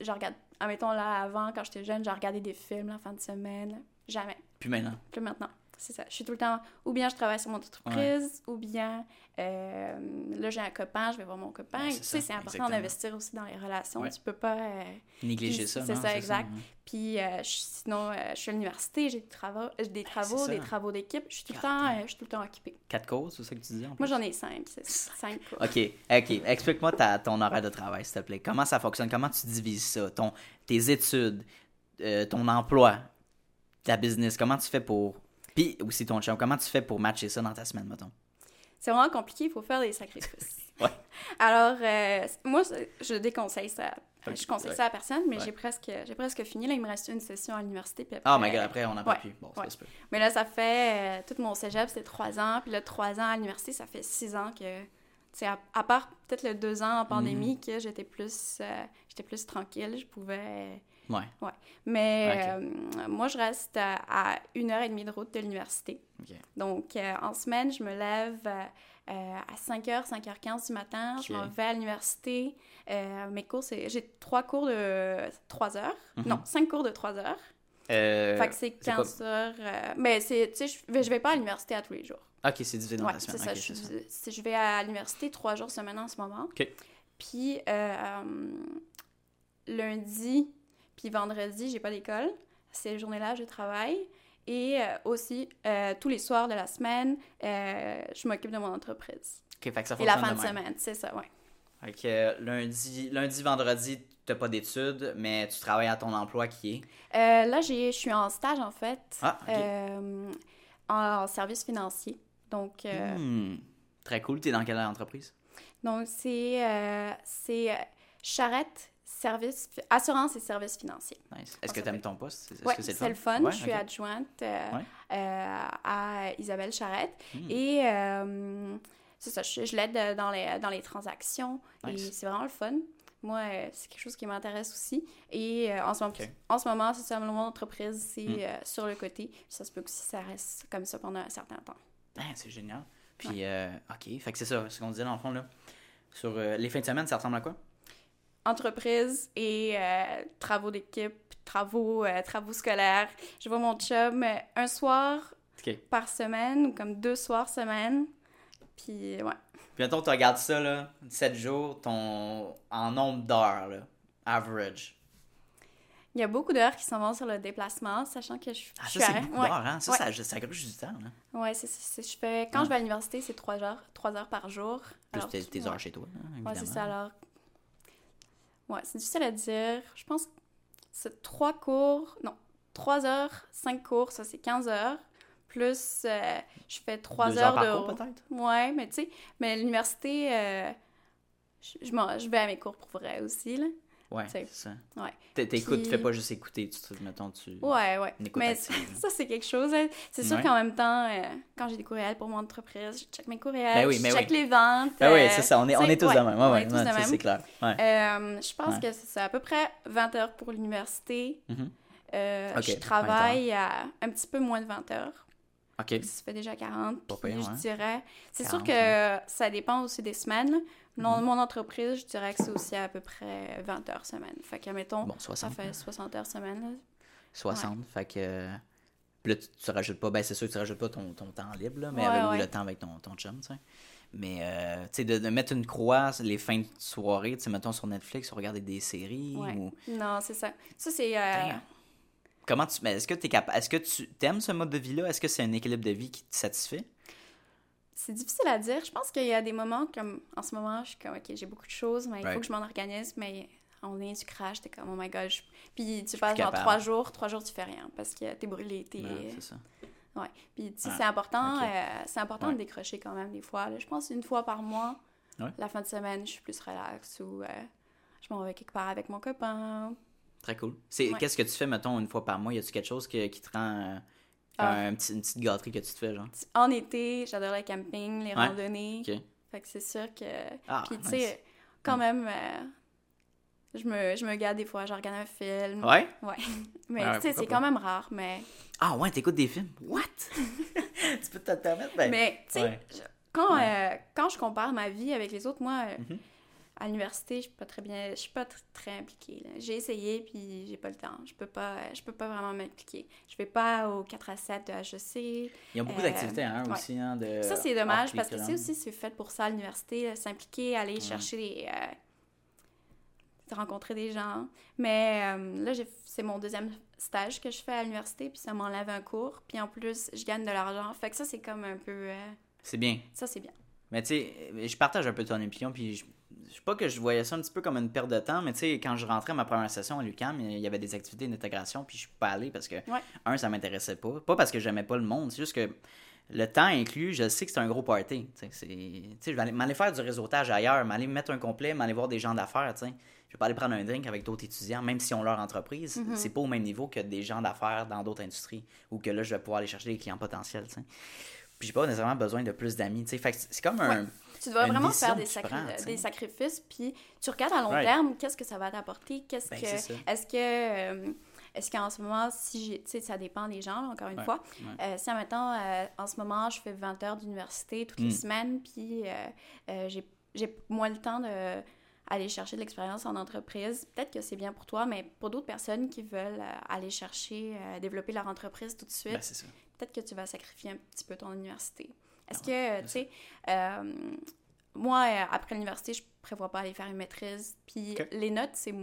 Je regarde... Admettons, là, avant, quand j'étais jeune, j'ai regardé des films la fin de semaine. Jamais. Puis maintenant. Plus maintenant. C'est ça. Je suis tout le temps... Ou bien je travaille sur mon entreprise, ou bien... euh, là, j'ai un copain, je vais voir mon copain. Ouais, tu sais, c'est important d'investir aussi dans les relations. Ouais. Tu peux pas... euh, Négliger ça, c'est ça, exact. puis euh, je- sinon, je suis à l'université, j'ai des travaux, des, travaux, des travaux d'équipe. Je suis tout le temps, je suis tout le temps occupée. Quatre causes, c'est ça que tu dis en Moi, plus? j'en ai cinq. Cinq cours. OK, OK. Explique-moi ton horaire de travail, s'il te plaît. Comment ça fonctionne? Comment tu divises ça? Ton, tes études, euh, ton emploi, ta business, comment tu fais pour... Puis aussi ton chum, comment tu fais pour matcher ça dans ta semaine, mettons? C'est vraiment compliqué, il faut faire des sacrifices. Ouais. Alors, euh, moi, c'est- je déconseille ça. Je conseille ouais. ça à personne, mais Ouais. j'ai presque, j'ai presque fini. Là, il me reste une session à l'université. puis Ah, après- my God, après, on parle ouais, plus. Bon, ça se peut. Mais là, ça fait... euh, tout mon cégep, c'était trois ans. Puis là, trois ans à l'université, ça fait six ans que... tu sais, À, à part peut-être le deux ans en pandémie, Mhm. que j'étais plus, euh, j'étais plus tranquille. Je pouvais... Ouais, Mais euh, moi, je reste à, à une heure et demie de route de l'université. Donc, euh, en semaine, je me lève euh, à 5h, 5h15 du matin. Je m'en vais à l'université. Mes cours, c'est... J'ai trois cours de 3 heures. Mhm. Non, cinq cours de 3 heures. Fait que c'est c'est quoi? 15 heures. euh, mais c'est, tu sais, je, vais- je vais pas à l'université à tous les jours. OK, c'est divisé dans Ouais, c'est semaine. ça. Je, c'est ça. c'est- je vais à l'université trois jours semaine en ce moment. Puis euh, lundi, puis vendredi, j'ai pas d'école. Ces journées-là, je travaille. Et euh, aussi, euh, tous les soirs de la semaine, euh, je m'occupe de mon entreprise. OK, fait que ça Et la fin de semaine, c'est ça, que euh, lundi, lundi, vendredi, t'as pas d'études, mais tu travailles à ton emploi qui est... Là, j'ai- je suis en stage, en fait, Ah, OK. en service financier. Donc, Hmm. Très cool. T'es dans quelle entreprise? donc c'est c'est, charrette, service, assurance et services financiers. Nice. Est-ce que t'aimes s'appelle- ton poste? Est-ce Ouais, que c'est le fun? Ouais, je suis adjointe euh, Ouais. euh, à Isabelle Charrette. Hmm. Et euh, c'est ça, je, je l'aide dans les, dans les transactions. Et c'est vraiment le fun. Moi, c'est quelque chose qui m'intéresse aussi. Et en, ce moment, en ce moment, c'est ça, mon entreprise, c'est Hmm. sur le côté. Ça se peut que ça reste comme ça pendant un certain temps. Ben, c'est génial. Puis, euh, OK. Fait que c'est ça, ce qu'on disait dans le fond, là. Sur les fins de semaine, ça ressemble à quoi? Entreprise et euh, travaux d'équipe, travaux, euh, travaux scolaires. Je vois mon chum euh, un soir par semaine ou comme deux soirs semaine. Puis, ouais. Puis, mettons, tu regardes ça, là, 7 jours, ton... en nombre d'heures, là, average. Il y a beaucoup d'heures qui s'en vont sur le déplacement, sachant que je, Ah, je ça, suis beaucoup ouais. d'heures, hein? Ça, Ouais. ça, ça gruge du temps, là. Ouais, c'est, je fais, quand Ouais. je vais à l'université, c'est trois heures, trois heures par jour. Plus Alors, tes, heures chez toi, évidemment. Ouais, c'est ça. Alors, ouais, c'est difficile à dire. Je pense que c'est trois cours, non, trois heures, cinq cours, ça c'est 15 heures. Plus, euh, je fais trois heures, de. peut-être? Ouais, mais tu sais, mais l'université, euh, je, je vais à mes cours pour vrai aussi, là. Ouais, C'est- ça. Ouais. T'é- T'écoutes, tu Puis- fais pas juste écouter, tu te, mettons, tu... Ouais, ouais. Mais ça, c'est quelque chose. hein. C'est sûr Ouais. qu'en même temps, euh, quand j'ai des courriels pour mon entreprise, je check mes courriels, Ben oui, je mais check oui. les ventes. Ah oui, euh, c'est ça, on est, on est tous ouais, de même. Ouais, on ouais, est tous ouais, de ça, même. c'est clair. Euh, je pense que c'est à peu près 20 heures pour l'université. Ok, je 20 travaille à un petit peu moins de 20 heures. OK. Ça fait déjà 40. Pas puis pire, je ouais. dirais. C'est 40, sûr que ça dépend aussi des semaines. Non, Mhm. Mon entreprise, je dirais que c'est aussi à peu près 20 heures semaine. Fait que, mettons, Bon, ça 60. fait 60 heures semaine. là. 60. Fait que. Puis là, tu, tu rajoutes pas. Ben, c'est sûr que tu rajoutes pas ton, ton temps libre, là, mais Ouais, avec ouais. le temps avec ton, ton chum, tu sais. Mais, euh, tu sais, de, de mettre une croix les fins de soirée, tu sais, mettons sur Netflix, ou regarder des séries. Ouais. Ou... Non, c'est ça. Ça, c'est. euh. Comment tu. Mais est-ce que tu es capable. Est-ce que tu aimes ce mode de vie-là? Est-ce que c'est un équilibre de vie qui te satisfait? c'est difficile à dire. Je pense qu'il y a des moments comme en ce moment, je suis comme ok, j'ai beaucoup de choses, mais il faut que je m'en organise. Mais on est, tu craches, t'es comme oh my god. Puis tu passes genre trois jours, trois jours tu fais rien parce que t'es brûlé, t'es. c'est ça. Ouais. Puis tu sais, c'est important, euh, c'est important de décrocher quand même des fois. Je pense une fois par mois, la fin de semaine, je suis plus relax ou euh, je m'en vais quelque part avec mon copain. Très cool. C'est qu'est-ce que tu fais mettons une fois par mois? Y a-tu quelque chose qui te rend euh, ah. Un petit, une petite gâterie que tu te fais, genre? En été, j'adore le camping, les randonnées. Fait que c'est sûr que. Ah, Puis, tu sais, quand même, euh, je, me, je me garde des fois, je regarde un film. Ouais? Ouais. Mais, tu sais, c'est quand même rare, mais. Ah, ouais, t'écoutes des films? What? tu peux te permettre? Ben... Mais, tu sais, quand, euh, quand je compare ma vie avec les autres, moi. Euh, mm-hmm à l'université, je suis pas très bien, je suis pas très impliquée. J'ai essayé puis j'ai pas le temps. Je peux pas, je peux pas vraiment m'impliquer. Je vais pas au 4 à 7 de HEC. Il y a beaucoup d'activités hein, aussi. Hein, de ça, c'est dommage parce que c'est aussi c'est fait pour ça l'université, s'impliquer, aller chercher des. Euh, rencontrer des gens. Mais euh, là, c'est mon deuxième stage que je fais à l'université, puis ça m'enlève un cours. Puis en plus, je gagne de l'argent. Fait que ça, c'est comme un peu. Euh, c'est bien. Ça, c'est bien. Mais tu sais, je partage un peu ton opinion, puis je sais pas que je voyais ça un petit peu comme une perte de temps, mais tu sais, quand je rentrais à ma première session à l'UQAM, il y avait des activités d'intégration, puis je suis pas allé parce que, un, ça m'intéressait pas. Pas parce que j'aimais pas le monde, c'est juste que le temps inclus, je sais que c'est un gros party. Tu sais, je vais aller, faire du réseautage ailleurs, m'aller mettre un complet, m'aller voir des gens d'affaires, tu sais. Je vais pas aller prendre un drink avec d'autres étudiants, même si on leur entreprise. Mm-hmm. C'est pas au même niveau que des gens d'affaires dans d'autres industries, ou que là, je vais pouvoir aller chercher des clients potentiels, tu sais. Puis j'ai pas nécessairement besoin de plus d'amis, tu sais. Fait c'est comme un tu dois vraiment faire des, des, sacrifices, puis tu regardes à long terme, qu'est-ce que ça va t'apporter, qu'est-ce ben, que... Est-ce que... Euh, est-ce qu'en ce moment, si j'ai... Tu sais, ça dépend des gens, encore une fois. Euh, si, maintenant, euh, en ce moment, je fais 20 heures d'université toutes les mm. semaines, puis j'ai moins le temps de aller chercher de l'expérience en entreprise. Peut-être que c'est bien pour toi, mais pour d'autres personnes qui veulent aller chercher, développer leur entreprise tout de suite, ben, peut-être que tu vas sacrifier un petit peu ton université. Est-ce que, tu sais, euh, moi, euh, après l'université, je prévois pas aller faire une maîtrise. Puis les notes, c'est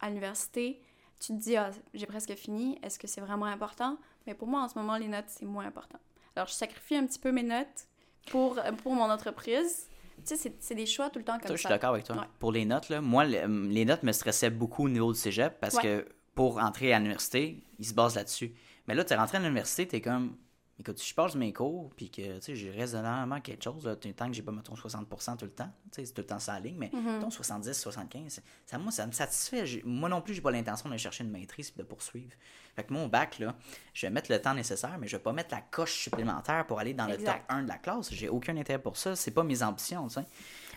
à l'université, tu te dis, ah, j'ai presque fini, est-ce que c'est vraiment important? Mais pour moi, en ce moment, les notes, c'est moins important. Alors, je sacrifie un petit peu mes notes pour, pour mon entreprise. Tu sais, c'est des choix tout le temps comme ça. Je suis d'accord avec toi. Pour les notes, là, moi, les notes me stressaient beaucoup au niveau du cégep parce que pour entrer à l'université, ils se basent là-dessus. Mais là, tu es rentré à l'université, tu es comme, Écoute, si je passe mes cours, puis que, tu sais, j'ai raisonnablement quelque chose, là, tant que j'ai pas, mettons, 60% tout le temps, tu sais, c'est tout le temps ça ligne, mais, mm-hmm. mettons, 70, 75, ça, moi, ça me satisfait. Moi non plus, j'ai pas l'intention de chercher une maîtrise et de poursuivre. Fait que mon bac, là, je vais mettre le temps nécessaire, mais je vais pas mettre la coche supplémentaire pour aller dans le top 1 de la classe. J'ai aucun intérêt pour ça. C'est pas mes ambitions, tu sais.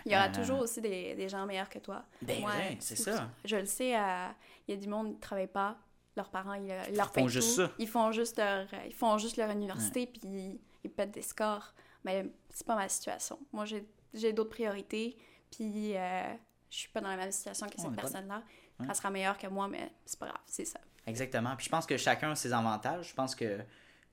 Il y aura euh, toujours aussi des, des, gens meilleurs que toi. Ben, c'est ça. Je le sais, euh, il y a du monde qui ne travaille pas, leurs parents, ils, leur font juste ça. Ils font juste leur, ils font juste leur université, puis ils, pètent des scores. Mais c'est pas ma situation. Moi, j'ai d'autres priorités, puis euh, je suis pas dans la même situation que cette personne-là. Elle sera meilleure que moi, mais c'est pas grave, c'est ça. Exactement. Puis je pense que chacun a ses avantages. Je pense que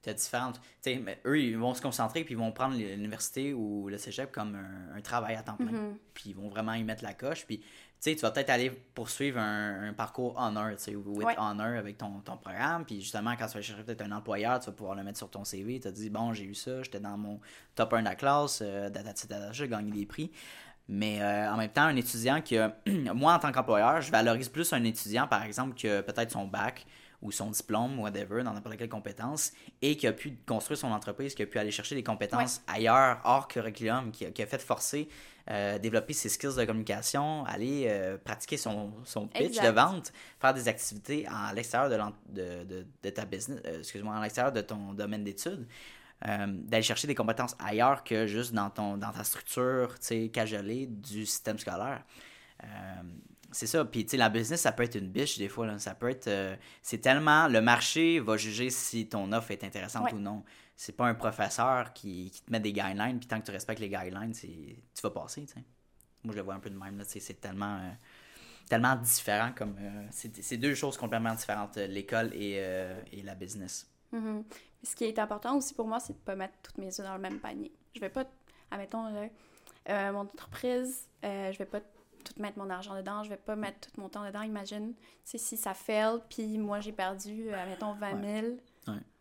tu as différentes. Tu sais, eux, ils vont se concentrer, puis ils vont prendre l'université ou le cégep comme un, travail à temps plein. Mm-hmm. Puis ils vont vraiment y mettre la coche. Puis tu vas peut-être aller poursuivre un, parcours honor, tu sais, with honor avec ton, ton, programme. Puis justement, quand tu vas chercher peut-être un employeur, tu vas pouvoir le mettre sur ton CV. Tu as dit, bon, j'ai eu ça, j'étais dans mon top 1 de la classe, euh, j'ai gagné des prix. Mais euh, en même temps, un étudiant qui a, moi en tant qu'employeur, je valorise plus un étudiant, par exemple, que peut-être son bac ou son diplôme, whatever, dans n'importe quelle compétence, et qui a pu construire son entreprise, qui a pu aller chercher des compétences ailleurs, hors curriculum, qui a, qui a fait forcer euh, développer ses skills de communication, aller euh, pratiquer son, son pitch de vente, faire des activités à l'extérieur de, de, de, ta business, euh, excuse-moi, à l'extérieur de ton domaine d'études. d'aller chercher des compétences ailleurs que juste dans, ton, dans ta structure cajolée du système scolaire. c'est ça. Puis, tu sais, la business, ça peut être une biche des fois. Là. Ça peut être. c'est tellement. Le marché va juger si ton offre est intéressante ou non c'est pas un professeur qui, qui, te met des guidelines, puis tant que tu respectes les guidelines, tu vas passer. Moi, je le vois un peu de même. C'est tellement, euh, tellement différent. comme euh, C'est deux choses complètement différentes, euh, l'école et, et, la business. Mm-hmm. Ce qui est important aussi pour moi, c'est de ne pas mettre toutes mes œufs dans le même panier. Je vais pas, admettons, mon entreprise, je vais pas tout mettre mon argent dedans, je vais pas mettre tout mon temps dedans. Imagine, si ça fail, puis moi j'ai perdu, admettons, 20 000.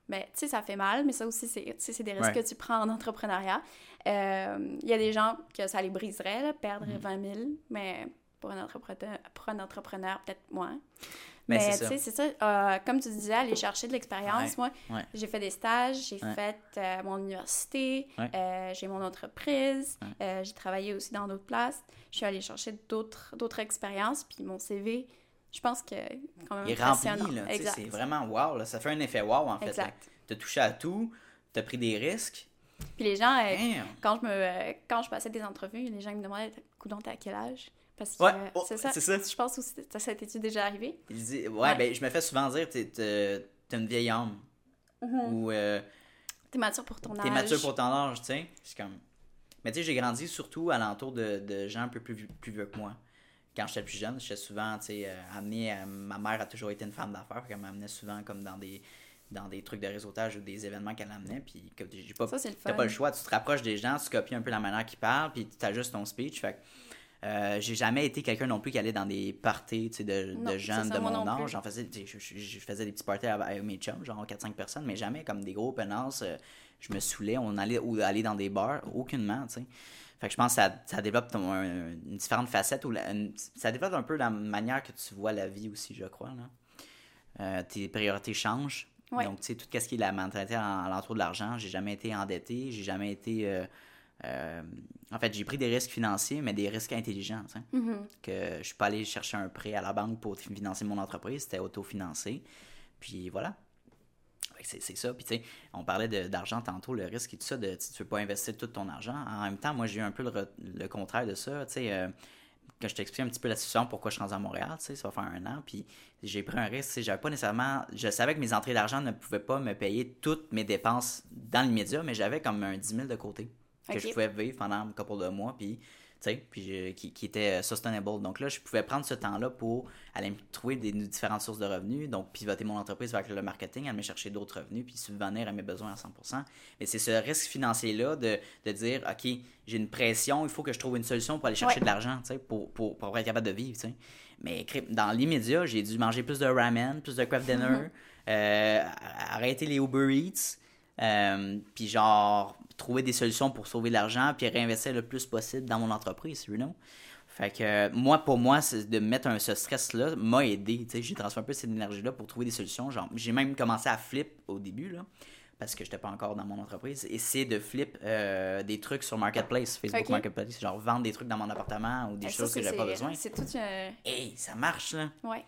Mais tu sais, ça fait mal, mais ça aussi, c'est des risques Ouais. que tu prends en entrepreneuriat. Euh, Il y a des gens que ça les briserait, là, perdre Mhm. 20 000, mais pour un entrepreneur, pour un entrepreneur peut-être moins. Mais Mais tu sais, c'est ça. euh, comme tu disais, aller chercher de l'expérience. Moi, ouais. j'ai fait des stages, j'ai Ouais. fait euh, mon université, euh, j'ai mon entreprise, euh, j'ai travaillé aussi dans d'autres places. Je suis allée chercher d'autres d'autres expériences, puis mon CV, je pense que quand même Il est rempli, là. C'est vraiment wow, là. Ça fait un effet wow, en fait. Exact. Tu as touché à tout, tu as pris des risques. Puis les gens, euh, quand je me euh, quand je passais des entrevues, les gens ils me demandaient coudon t'es à quel âge? Parce que Ouais, euh, oh, c'est ça. Je pense aussi ça ça t'es-tu déjà arrivé? Il dit, ouais, Ouais. ben, je me fais souvent dire, t'es une vieille âme. Ou euh, T'es mature pour ton âge. t'es mature pour ton âge, tu sais. C'est comme. Mais tu sais, j'ai grandi surtout alentour de, de gens un peu plus vieux que moi. Quand j'étais plus jeune, j'étais souvent, tu sais, euh, amené. à- ma mère a toujours été une femme d'affaires, puis elle m'amenait souvent comme dans des dans des trucs de réseautage ou des événements qu'elle amenait, puis comme j'ai pas Ça c'est le T'as pas le choix, tu te rapproches des gens, tu copies un peu la manière qu'ils parlent, puis tu ajustes ton speech. Fait euh, j'ai jamais été quelqu'un non plus qui allait dans des parties tu sais, de, Non, de jeunes de mon âge. J'en faisais, je, je- je faisais des petits parties avec mes chums, genre 4-5 personnes, mais jamais comme des gros penances. euh, je me saoulais, on allait ou aller dans des bars, aucunement, tu sais. Fait que je pense que ça, ça développe ton- un- une différente facette, ou ça développe un peu la manière que tu vois la vie aussi, je crois. Là. Euh, tes priorités changent. Ouais. Donc, tu sais, tout ce qui est la mentalité en- alentour de l'argent, j'ai jamais été endetté, j'ai jamais été. euh, euh, en fait, j'ai pris des risques financiers, mais des risques intelligents. sais. Mhm. Que je suis pas allé chercher un prêt à la banque pour financer mon entreprise, c'était autofinancé. Puis voilà. C'est c'est ça. Puis tu sais, on parlait de- d'argent tantôt, le risque et tout ça, de, tu veux pas investir tout ton argent. En même temps, moi, j'ai eu un peu le, re- le contraire de ça. Tu sais, euh, quand je t'explique un petit peu la situation, pourquoi je suis rendu à Montréal, tu sais, ça va faire un an, puis j'ai pris un risque, j'avais pas nécessairement, je savais que mes entrées d'argent ne pouvaient pas me payer toutes mes dépenses dans l'immédiat, mais j'avais comme un 10 000 de côté que je pouvais vivre pendant un couple de mois, puis puis je- qui, qui était euh, sustainable. Donc là, je pouvais prendre ce temps-là pour aller me trouver des différentes sources de revenus, donc pivoter mon entreprise vers le marketing, aller me chercher d'autres revenus, puis subvenir à mes besoins à 100%. Mais c'est ce risque financier-là de, de dire, OK, j'ai une pression, il faut que je trouve une solution pour aller chercher Ouais. de l'argent, tu sais, pour, pour, pour être capable de vivre, tu sais. Mais dans l'immédiat, j'ai dû manger plus de ramen, plus de craft dinner, euh, arrêter les Uber Eats, euh, puis genre trouver des solutions pour sauver de l'argent, puis réinvestir le plus possible dans mon entreprise, you know? Fait que euh, moi, pour moi, c'est de mettre un, ce stress-là m'a aidé. tu sais. J'ai transféré un peu cette énergie-là pour trouver des solutions. Genre, j'ai même commencé à flip au début, là, parce que j'étais pas encore dans mon entreprise. C'est de flip euh, des trucs sur Marketplace, Facebook Ok. Marketplace. Genre vendre des trucs dans mon appartement ou des ça, choses que j'avais pas besoin. C'est tout un... Hey, ça marche, là. Ouais.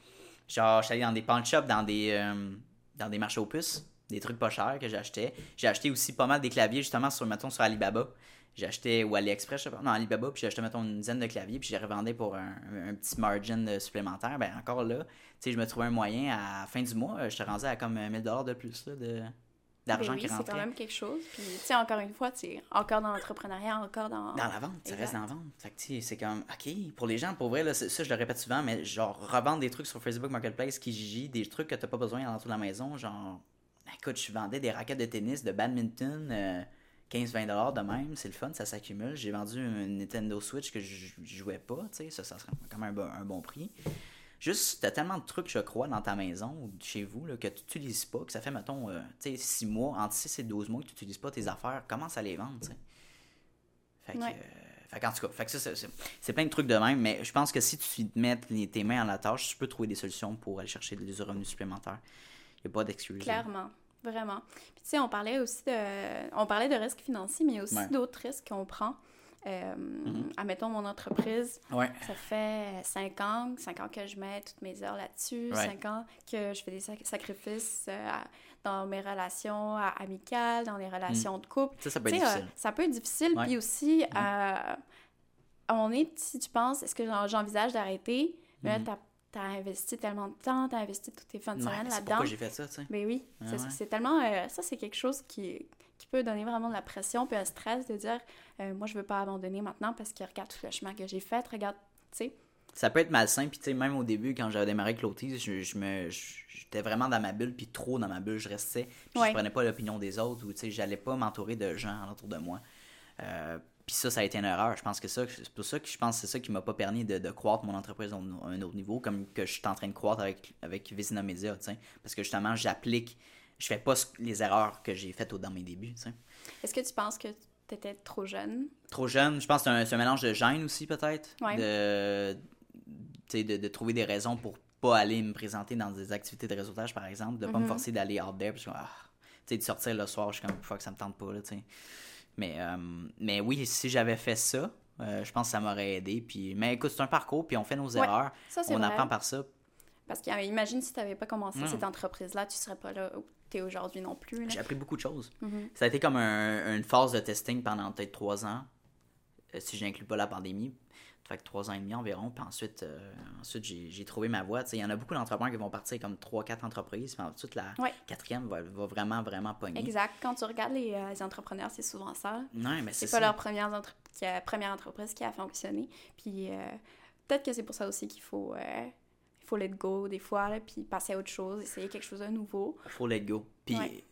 Genre, je suis allé dans des pawn shops, dans des, euh, dans des marchés aux puces, des trucs pas chers que j'achetais. J'ai acheté aussi pas mal des claviers, justement, sur, mettons, sur Alibaba. J'ai acheté, ou AliExpress, je sais pas, non, Alibaba, puis j'ai acheté, mettons, une dizaine de claviers, puis j'ai revendé pour un, un petit margin supplémentaire. Ben, encore là, tu sais, je me trouvais un moyen, à la fin du mois, je te rendu à comme 1000 de plus, là, de d'argent Ben oui, qui c'est rentrait. quand même quelque chose. Puis, tu sais, encore une fois, tu sais, encore dans l'entrepreneuriat, encore dans... Dans la vente, ça reste dans la vente. Fait que, tu sais, c'est comme, OK, pour les gens, pour vrai, là, c'est- ça, je le répète souvent, mais genre, revendre des trucs sur Facebook Marketplace, Kijiji, des trucs que t'as pas besoin à de la maison, genre, écoute, je vendais des raquettes de tennis, de badminton, euh, 15-20$ de même, c'est le fun, ça s'accumule. J'ai vendu une Nintendo Switch que je jouais pas, tu sais, ça, ça serait quand même un bon, un bon prix. Juste, t'as tellement de trucs, je crois, dans ta maison ou chez vous, là, que tu n'utilises pas, que ça fait, mettons, euh, tu sais, 6 mois, entre 6 et 12 mois que tu n'utilises pas tes affaires, commence à les vendre, tu sais. Fait que, Ouais. euh, fait qu'en tout cas, fait que ça, c'est- plein de trucs de même, mais je pense que si tu te mets tes mains à la tâche, tu peux trouver des solutions pour aller chercher des revenus supplémentaires. Il n'y a pas d'excuse. Clairement, vraiment. Puis tu sais, on parlait aussi de, on parlait de risques financiers, mais il y a aussi Ouais. d'autres risques qu'on prend. Euh, Admettons mon entreprise, Ouais. ça fait 5 ans, 5 ans que je mets toutes mes heures là-dessus, Ouais. 5 ans que je fais des sac- sacrifices euh, à- dans mes relations euh, amicales, dans les relations de couple. Ça, ça peut être sais, euh, difficile. ça peut être difficile. Ouais. Puis aussi, euh, à un moment donné, si tu penses, est-ce que j'en- j'envisage d'arrêter? Mais là, t'as as investi tellement de temps, t'as investi toutes tes fins de. Ouais, semaine là-dedans. pourquoi j'ai fait ça, tu sais. Ben oui, Ah c'est ouais. Tellement. euh, ça, c'est quelque chose qui, qui peut donner vraiment de la pression puis un stress de dire euh, moi, je veux pas abandonner maintenant parce que regarde tout le chemin que j'ai fait, regarde, tu sais. Ça peut être malsain, puis tu sais, même au début, quand j'avais démarré avec l'autisme, je, je me, j'étais vraiment dans ma bulle, puis trop dans ma bulle, je restais, puis Ouais. je prenais pas l'opinion des autres, ou tu sais, j'allais pas m'entourer de gens autour de moi. Euh, puis ça, ça a été une erreur. Je pense que ça, c'est pour ça que je pense que c'est ça qui m'a pas permis de, de croître mon entreprise à un, autre niveau, comme que je suis en train de croître avec, avec Vizina Media, tu sais. Parce que justement, j'applique je fais pas les erreurs que j'ai faites dans mes débuts. Est-ce que tu penses que tu étais trop jeune? Trop jeune, je pense que c'est un, mélange de gêne aussi, peut-être. Ouais. De, de, de trouver des raisons pour pas aller me présenter dans des activités de réseautage, par exemple. De pas Mhm. me forcer d'aller out there. Parce que, ah, tu sais, de sortir le soir, je suis comme, fuck, ça me tente pas, là, tu sais. Mais, euh, mais oui, si j'avais fait ça, euh, je pense que ça m'aurait aidé. Puis, mais écoute, c'est un parcours, puis on fait nos Ouais, erreurs. Ça, On vrai. apprend par ça. Parce qu'imagine si tu n'avais pas commencé Non. cette entreprise-là, tu serais pas là où tu es aujourd'hui non plus. J'ai appris beaucoup de choses. Mhm. Ça a été comme un- une phase de testing pendant peut-être trois ans, euh, si je n'inclus pas la pandémie. Ça fait que trois ans et demi environ. Puis ensuite, euh, ensuite j'ai j'ai trouvé ma voie. Il y en a beaucoup d'entrepreneurs qui vont partir comme trois, quatre entreprises. Puis ensuite, la Ouais. quatrième va, va vraiment, vraiment pogner. Exact. Quand tu regardes les, euh, les entrepreneurs, c'est souvent ça. Ouais, mais c'est pas ça. leur première, entre- première entreprise qui a fonctionné. Puis euh, peut-être que c'est pour ça aussi qu'il faut, il faut let go des fois, là, puis passer à autre chose, essayer quelque chose de nouveau. faut let go. Puis Ouais.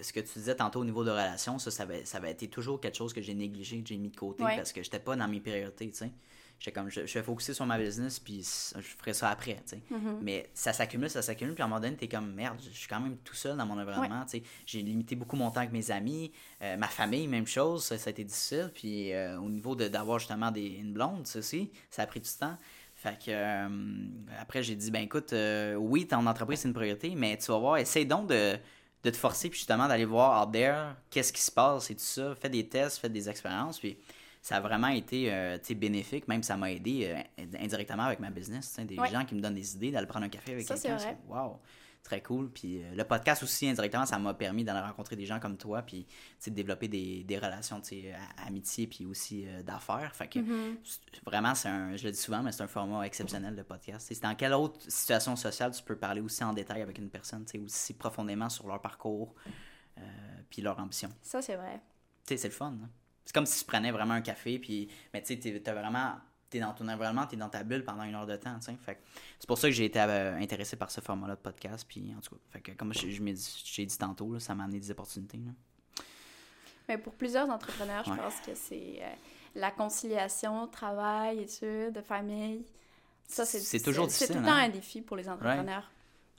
Ce que tu disais tantôt au niveau de relations, ça, ça avait, ça avait été toujours quelque chose que j'ai négligé, que j'ai mis de côté Ouais. parce que j'étais pas dans mes priorités, tu sais. J'étais comme, je, je vais focuser sur ma business, puis je ferai ça après, tu sais. Mm-hmm. Mais ça s'accumule, ça s'accumule, puis à un moment donné, t'es comme, merde, je suis quand même tout seul dans mon environnement, tu sais. J'ai limité beaucoup mon temps avec mes amis, euh, ma famille, même chose, ça, ça a été difficile. Puis euh, au niveau de- d'avoir justement des, une blonde, ça aussi, ça a pris du temps. Fait que euh, après, j'ai dit, ben écoute, oui, ton entreprise, c'est une priorité, mais tu vas voir, essaye donc de, de te forcer, puis justement d'aller voir out there, qu'est-ce qui se passe et tout ça. Fais des tests, fais des expériences, puis ça a vraiment été euh, bénéfique, même ça m'a aidé euh, indirectement avec ma business. Des Ouais. gens qui me donnent des idées, d'aller prendre un café avec Ça, c'est quelqu'un. vrai. Wow, très cool. Puis euh, le podcast aussi, indirectement, ça m'a permis d'aller rencontrer des gens comme toi, puis de développer des, des relations amitié, puis aussi euh, d'affaires. Fait que Mm-hmm. vraiment, c'est un, je le dis souvent, mais c'est un format exceptionnel de podcast. C'est dans quelle autre situation sociale tu peux parler aussi en détail avec une personne, aussi profondément sur leur parcours, euh, puis leur ambition? Ça, c'est vrai. C'est le fun. hein. C'est comme si tu prenais vraiment un café, puis, mais tu sais, t'as vraiment, t'es dans ton environnement, t'es dans ta bulle pendant une heure de temps, c'est pour ça que j'ai été euh, intéressé par ce format-là de podcast, puis en tout cas, fait que comme je, j'ai dit tantôt, là, ça m'a amené des opportunités. là. Mais pour plusieurs entrepreneurs, je Ouais. pense que c'est euh, la conciliation, travail, études, famille. Ça, c'est toujours C'est tout le difficile, temps hein? un défi pour les entrepreneurs.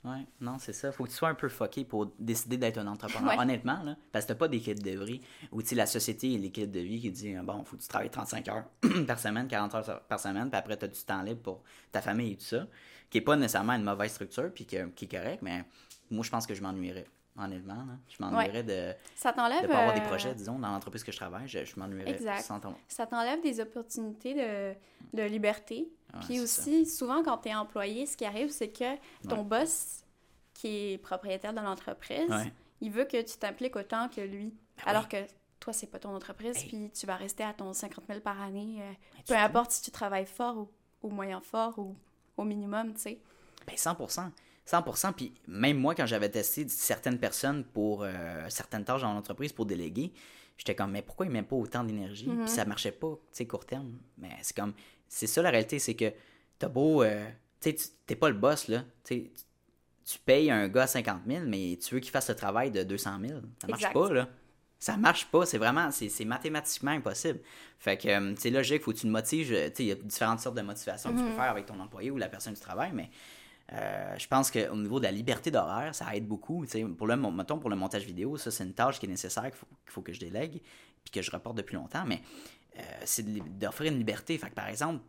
Ouais, non, c'est ça. Faut que tu sois un peu fucké pour décider d'être un entrepreneur. Ouais. Honnêtement, là, parce que t'as pas d'équipe de vie. Ou tu sais, la société et l'équipe de vie qui dit bon, faut que tu travailles 35 heures par semaine, 40 heures par semaine, puis après, tu as du temps libre pour ta famille et tout ça. Qui est pas nécessairement une mauvaise structure, puis qui est correct, mais moi, je pense que je m'ennuierais. Honnêtement, là. je m'ennuierais de Ça ne t'enlève. pas avoir des euh, projets, disons, dans l'entreprise que je travaille. Je, je m'ennuierais. Ça t'enlève des opportunités de, de liberté? Puis ça. aussi, souvent, quand tu es employé, ce qui arrive, c'est que ton Ouais. boss, qui est propriétaire de l'entreprise, Ouais. il veut que tu t'impliques autant que lui. Ben alors que toi, c'est pas ton entreprise, Hey. puis tu vas rester à ton 50 000 par année. euh, tu peu importe si tu travailles fort ou, ou moyen fort ou au minimum, tu sais. Ben 100%. 100%. Puis même moi, quand j'avais testé certaines personnes pour euh, certaines tâches dans l'entreprise pour déléguer, j'étais comme, mais pourquoi ils mettent pas autant d'énergie? Puis ça marchait pas, tu sais, court terme. Mais c'est comme, c'est ça la réalité, c'est que t'as beau, euh, tu t'es pas le boss, là. Tu payes un gars 50 000, mais tu veux qu'il fasse le travail de 200 000. Ça marche Exact. pas, là. Ça marche pas, c'est vraiment, c'est mathématiquement impossible. Fait que, euh, c'est logique, faut que tu le motives. je- Tu sais, il y a différentes sortes de motivations que tu peux faire avec ton employé ou la personne du travail, mais euh, je pense qu'au niveau de la liberté d'horaire, ça aide beaucoup. Pour le, mettons, pour le montage vidéo, ça, c'est une tâche qui est nécessaire, qu'il faut, faut que je délègue, puis que je reporte depuis longtemps, mais euh, c'est d'offrir une liberté. Fait que, par exemple,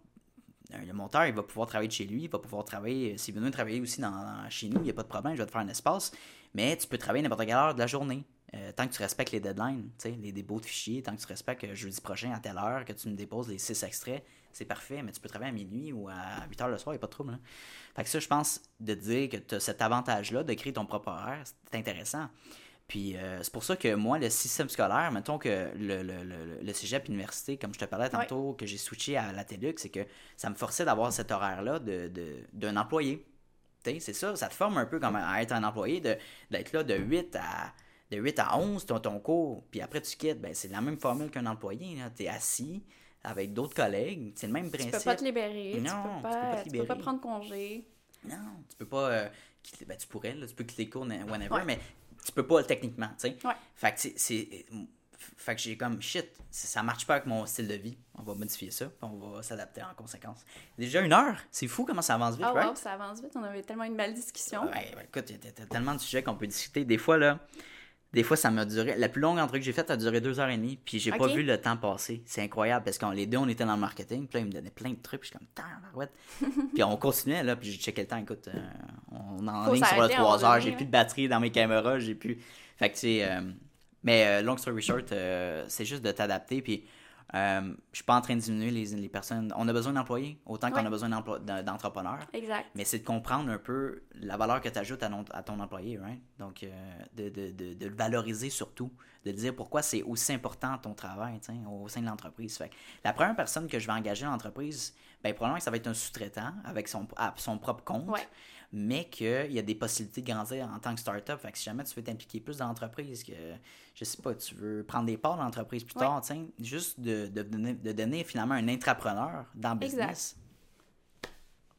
euh, le monteur, il va pouvoir travailler de chez lui, il va pouvoir travailler, s'il veut travailler aussi dans, chez nous, il n'y a pas de problème, je vais te faire un espace, mais tu peux travailler n'importe quelle heure de la journée. euh, tant que tu respectes les deadlines, les dépôts de fichiers, tant que tu respectes jeudi prochain à telle heure, que tu me déposes les six extraits, c'est parfait, mais tu peux travailler à minuit ou à 8 heures le soir, il n'y a pas de trouble. hein. Fait que ça, je pense, de dire que tu as cet avantage-là de créer ton propre horaire, c'est intéressant. Puis euh, c'est pour ça que moi, le système scolaire, mettons que le, le, le, le cégep université, comme je te parlais tantôt, que j'ai switché à la TELUX, c'est que ça me forçait d'avoir cet horaire-là de, de- d'un employé. Tu sais, c'est ça, ça te forme un peu comme à être un employé, de, d'être là de 8 à, de 8 à 11, ton, ton cours, puis après tu quittes. Ben, c'est la même formule qu'un employé. Tu es assis avec d'autres collègues, c'est le même Tu principe. peux pas te libérer, Non, tu, tu peux peux pas, pas te tu peux pas libérer. prendre congé. Non, tu peux pas. euh, quitter- ben, tu pourrais, là, tu peux quitter les cours, whenever, Ouais. mais tu peux pas techniquement, tu sais. Ouais. Fait que c'est-. Fait que j'ai comme shit, ça marche pas avec mon style de vie. On va modifier ça, puis on va s'adapter en conséquence. Déjà une heure, c'est fou comment ça avance vite, Ah, right? wow, ça avance vite. On avait tellement une belle discussion. Ouais, ouais, écoute, il y a tellement de sujets qu'on peut discuter. Des fois, là, des fois, ça m'a duré. La plus longue entrevue que j'ai faite a duré deux heures et demie, puis j'ai pas vu le temps passer. C'est incroyable parce que les deux, on était dans le marketing, puis là, ils me donnaient plein de trucs, puis je suis comme, puis on continuait, là, puis j'ai checké le temps. Écoute, euh, on est en Faut ligne sur le s'arrêter à un moment 3 heures, j'ai plus de batterie dans mes caméras, j'ai plus. Fait que, tu sais. euh, Mais euh, long story short, euh, c'est juste de t'adapter, puis. Euh, je suis pas en train de diminuer les, les personnes. On a besoin d'employés autant qu'on Ouais. a besoin d'entrepreneurs. Exact. Mais c'est de comprendre un peu la valeur que tu ajoutes à, non- à ton employé, right? Donc, euh, de, de, de, de le valoriser surtout, de dire pourquoi c'est aussi important ton travail au sein de l'entreprise. La première personne que je vais engager dans l'entreprise, ben, probablement que ça va être un sous-traitant avec son, à son propre compte, Ouais. Mais qu'il y a des possibilités de grandir en tant que start-up. Fait que si jamais tu veux t'impliquer plus dans l'entreprise, que je sais pas, tu veux prendre des parts dans l'entreprise plus tard, juste de, de, donner, de donner finalement un intrapreneur dans le Exact. business.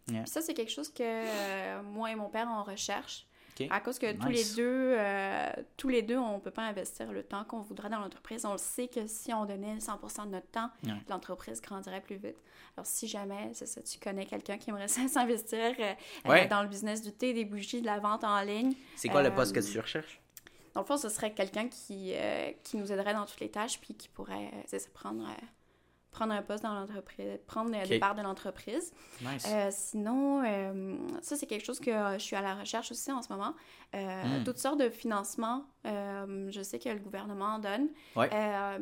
Puis ça, c'est quelque chose que euh, moi et mon père, on recherche. À cause que tous les deux, euh, tous les deux, on peut pas investir le temps qu'on voudrait dans l'entreprise. On le sait que si on donnait 100% de notre temps, Ouais. l'entreprise grandirait plus vite. Alors si jamais, c'est ça, tu connais quelqu'un qui aimerait s'investir euh, euh, Ouais. dans le business du thé, des bougies, de la vente en ligne, C'est quoi le Euh, poste que tu recherches? dans le fond, ce serait quelqu'un qui, euh, qui nous aiderait dans toutes les tâches puis qui pourrait euh, ça, prendre, euh, prendre un poste dans l'entreprise, prendre euh, des parts de l'entreprise. Nice. Euh, sinon, euh, ça, c'est quelque chose que euh, je suis à la recherche aussi en ce moment. Euh, Mm. Toutes sortes de financements. euh, je sais que le gouvernement en donne. Ouais. Euh,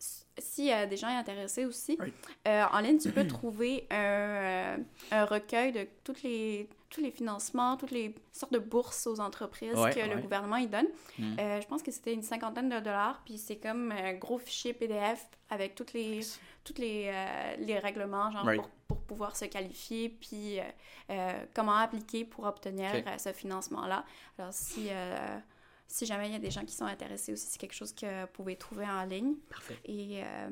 s- S'il y a des gens intéressés aussi, Oui. euh, en ligne, tu peux trouver un, un recueil de toutes les, tous les financements, toutes les sortes de bourses aux entreprises Ouais, que le gouvernement il donne. Mm. Euh, je pense que c'était une cinquantaine de dollars, puis c'est comme un gros fichier PDF avec toutes les, Nice. Toutes les, euh, les règlements genre Right. pour, pour pouvoir se qualifier, puis euh, euh, comment appliquer pour obtenir euh, ce financement-là. Alors, si, euh, si jamais il y a des gens qui sont intéressés aussi, c'est quelque chose que vous pouvez trouver en ligne. Parfait. Et euh,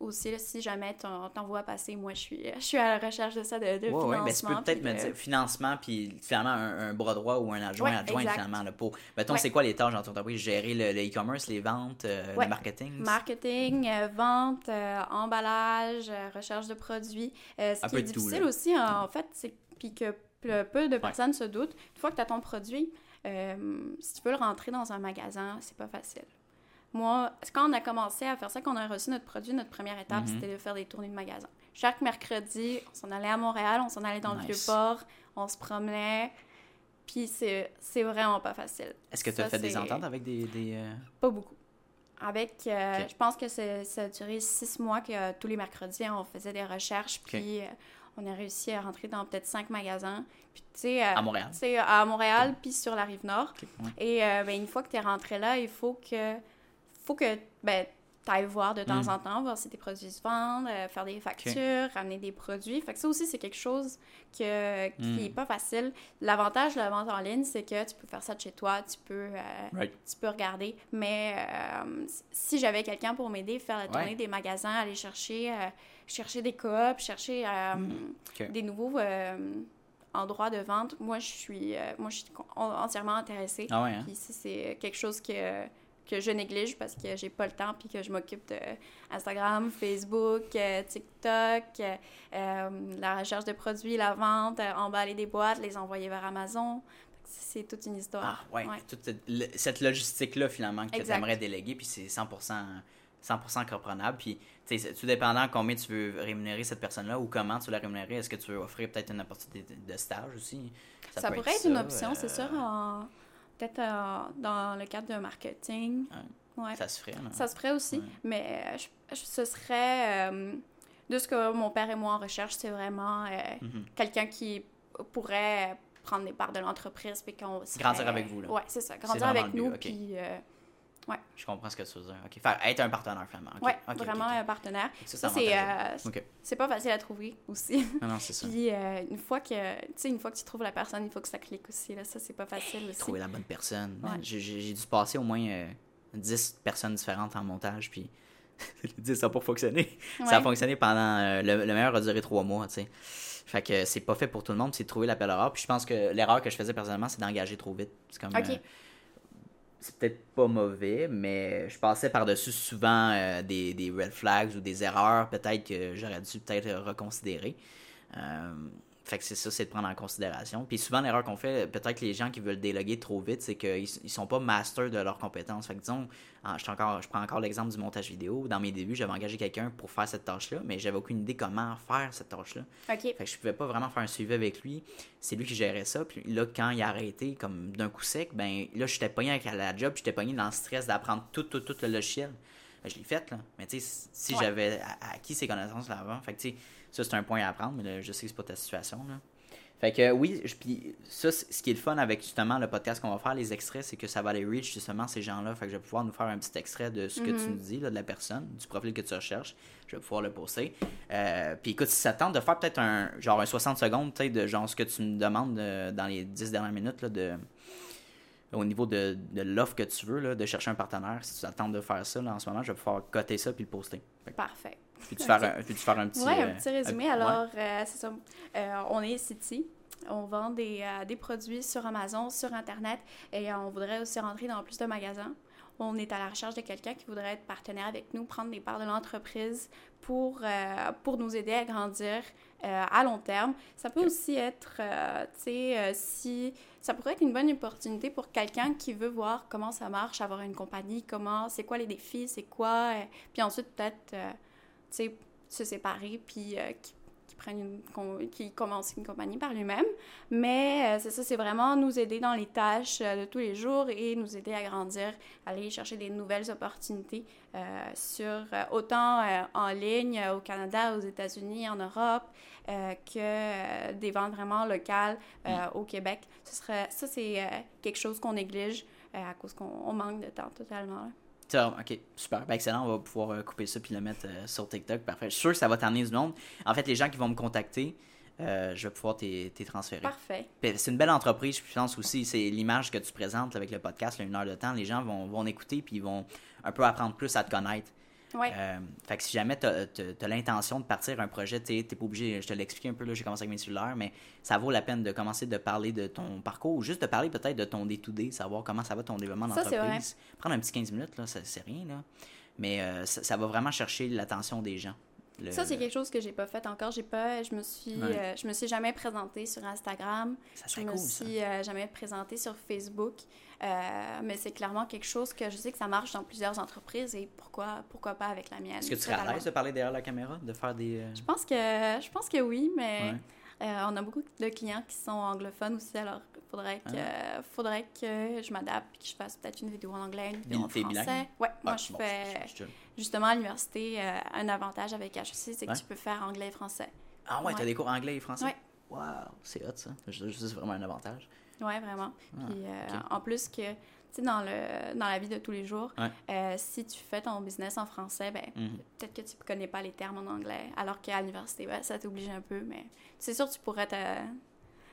aussi, là, si jamais t'en t'en vois passer, moi, je suis, je suis à la recherche de ça, de, de Ouais, ouais, financement. ben, tu peux peut-être me dire financement, puis finalement un, un bras droit ou un adjoint, Ouais, adjoint exact. finalement. Là, pour, mettons, Ouais. c'est quoi les tâches dans ton entreprise? Gérer le le e-commerce, les ventes, euh, Ouais. le marketing? Marketing, euh, vente, emballage, recherche de produits. Ce Un qui peu est tout, difficile aussi, en, fait, c'est puis que peu, peu de personnes se doutent. Une fois que tu as ton produit, euh, si tu veux le rentrer dans un magasin, c'est pas facile. Moi, quand on a commencé à faire ça, quand on a reçu notre produit, notre première étape, Mhm. c'était de faire des tournées de magasins. Chaque mercredi, on s'en allait à Montréal, on s'en allait dans le. Vieux-Port, on se promenait, puis c'est vraiment pas facile. Est-ce que tu as Ça, fait des ententes avec des. des euh, pas beaucoup. Avec, euh, je pense que ça a duré six mois que tous les mercredis, on faisait des recherches, puis on a réussi à rentrer dans peut-être cinq magasins. Puis, tu sais, euh, À Montréal. tu sais, à Montréal, puis sur la rive nord. Et euh, ben, une fois que tu es rentré là, il faut que, faut que ben, tu ailles voir de temps Mm. en temps, voir si tes produits se vendent, euh, faire des factures, ramener des produits. Fait que ça aussi, c'est quelque chose que, qui Mm. n'est pas facile. L'avantage de la vente en ligne, c'est que tu peux faire ça de chez toi, tu peux, euh, Right. tu peux regarder. Mais si j'avais quelqu'un pour m'aider, faire la tournée Ouais. des magasins, aller chercher, chercher des coops, chercher euh, des nouveaux euh, endroits de vente, moi, je suis, euh, moi, je suis entièrement intéressée. Ah ouais, hein? Puis ça, c'est quelque chose que, que je néglige parce que j'ai pas le temps puis que je m'occupe de Instagram, Facebook, TikTok, la recherche de produits, la vente, emballer des boîtes, les envoyer vers Amazon. C'est toute une Ah, histoire. ouais. Ouais. Toute cette, logistique-là, finalement, que tu aimerais déléguer, puis c'est 100%, 100% comprenable. Puis, tu sais, c'est- tout dépendant combien tu veux rémunérer cette personne-là ou comment tu la rémunérer, est-ce que tu veux offrir peut-être une opportunité de, stage aussi? Ça, pourrait être ça, une option, c'est euh, sûr, en- peut-être euh, dans le cadre de marketing. Ouais. Ça se ferait. Ça se ferait aussi, Ouais. mais euh, je- je- ce serait euh, de ce que mon père et moi en recherche, c'est vraiment Mhm. quelqu'un qui pourrait prendre des parts de l'entreprise puis qu'on serait- Grandir avec vous, là. Ouais, c'est ça, grandir avec nous ok. puis euh, Je comprends ce que tu veux dire. Faire, être un partenaire, finalement. OK, ouais, vraiment un partenaire. Ça, Ça c'est euh, pas facile à trouver aussi. Non, non, c'est ça. puis euh, une fois que tu sais une fois que tu trouves la personne, il faut que ça clique aussi là, ça c'est pas facile aussi. Trouver la bonne personne. Ouais. J'ai dû passer au moins euh, 10 personnes différentes en montage, puis les 10 ça n'a pas fonctionné. Ça a Ouais. fonctionné pendant... euh, le, le meilleur a duré 3 mois, tu sais. Fait que c'est pas fait pour tout le monde, c'est de trouver l'appel erreur. Puis je pense que l'erreur que je faisais personnellement, c'est d'engager trop vite. C'est comme... OK. euh, c'est peut-être pas mauvais, mais je passais par-dessus souvent euh, des, red flags ou des erreurs, peut-être que j'aurais dû peut-être reconsidérer. Euh, fait que c'est ça, c'est de prendre en considération. Puis souvent, l'erreur qu'on fait, peut-être que les gens qui veulent déloguer trop vite, c'est qu'ils ils sont pas masters de leurs compétences. Fait que disons, je, encore, je prends encore l'exemple du montage vidéo. Dans mes débuts, j'avais engagé quelqu'un pour faire cette tâche-là, mais j'avais aucune idée comment faire cette tâche-là. OK. Fait que je pouvais pas vraiment faire un suivi avec lui. C'est lui qui gérait ça. Puis là, quand il a arrêté, comme d'un coup sec, ben là, j'étais pogné avec la job, j'étais pogné dans le stress d'apprendre tout, tout, tout le logiciel. Ben, je l'ai fait, là. Mais tu sais, si j'avais acquis ces connaissances-là avant, fait que tu sais, ça, c'est un point à apprendre, mais là, je sais que c'est pas ta situation, là. Fait que oui, puis ça, ce qui est le fun avec justement le podcast qu'on va faire, les extraits, c'est que ça va aller reach justement ces gens-là. Fait que je vais pouvoir nous faire un petit extrait de ce que tu Mhm. nous dis, là, de la personne, du profil que tu recherches. Je vais pouvoir le poster. Euh, puis écoute, si ça tente de faire peut-être un genre un 60 secondes, peut-être de genre ce que tu me demandes euh, dans les 10 dernières minutes là, de au niveau de, de l'offre que tu veux, là, de chercher un partenaire, si tu attends de faire ça là, en ce moment, je vais pouvoir coter ça puis le poster. Fait Parfait. Puis tu faire, un, puis tu faire un petit. Oui, un euh, petit résumé? Alors, euh, c'est ça. Euh, on est City. On vend des, des produits sur Amazon, sur Internet et on voudrait aussi rentrer dans plus de magasins. On est à la recherche de quelqu'un qui voudrait être partenaire avec nous, prendre des parts de l'entreprise pour, euh, pour nous aider à grandir euh, à long terme. Ça peut aussi être, euh, tu sais, si ça pourrait être une bonne opportunité pour quelqu'un qui veut voir comment ça marche, avoir une compagnie, comment, c'est quoi les défis, c'est quoi, puis ensuite peut-être, tu sais, se séparer, puis qui, qui une, commence une compagnie par lui-même. Mais euh, c'est ça, c'est vraiment nous aider dans les tâches euh, de tous les jours et nous aider à grandir, aller chercher des nouvelles opportunités euh, sur autant en ligne au Canada, aux États-Unis, en Europe, que des ventes vraiment locales euh, au Québec. Ce serait, ça, c'est quelque chose qu'on néglige à cause qu'on on manque de temps totalement. là. Ok, super. Ben, excellent. On va pouvoir euh, couper ça puis le mettre euh, sur TikTok. Parfait. Je suis sûr que ça va t'amener du monde. En fait, les gens qui vont me contacter, euh, je vais pouvoir t'y t'y transférer. Parfait. C'est une belle entreprise, je pense aussi, c'est l'image que tu présentes avec le podcast, là, une heure de temps. Les gens vont, vont écouter puis ils vont un peu apprendre plus à te connaître. Ouais. Euh, fait que si jamais tu as, l'intention de partir un projet, tu n'es pas obligé, je te l'explique un peu, là, j'ai commencé avec mes cellulaires, mais ça vaut la peine de commencer de parler de ton parcours ou juste de parler peut-être de ton day-to-day, savoir comment ça va ton développement d'entreprise. Prendre un petit 15 minutes, là, c'est rien, là. mais euh, ça, ça va vraiment chercher l'attention des gens. Le- Ça, c'est quelque chose que j'ai pas fait encore. J'ai pas, je me suis, Ouais. euh, je me suis jamais présentée sur Instagram. ça Je me cool, suis euh, jamais présentée sur Facebook. Euh, mais c'est clairement quelque chose que je sais que ça marche dans plusieurs entreprises et pourquoi, pourquoi pas avec la mienne. Est-ce que tu serais à l'aise de parler derrière la caméra, de faire des... euh, Je pense que, je pense que oui, mais Ouais. euh, on a beaucoup de clients qui sont anglophones aussi, alors il faudrait que, Ah. faudrait que je m'adapte et que je fasse peut-être une vidéo en anglais, une vidéo en T'es bilingue? français. Ouais, moi Ah, je bon, fais je- je- je- justement à l'université euh, un avantage avec HEC, c'est que Ouais. tu peux faire anglais et français. Ah ouais, Ouais. des cours anglais et français? Ouais. Wow, c'est hot ça. Je- c'est vraiment un avantage. Ouais, vraiment. Ah, Puis euh, en plus que, tu sais, dans, le, dans la vie de tous les jours, Ouais. euh, si tu fais ton business en français, ben, Mhm. peut-être que tu ne connais pas les termes en anglais, alors qu'à l'université, ben, ça t'oblige un peu, mais c'est sûr que tu pourrais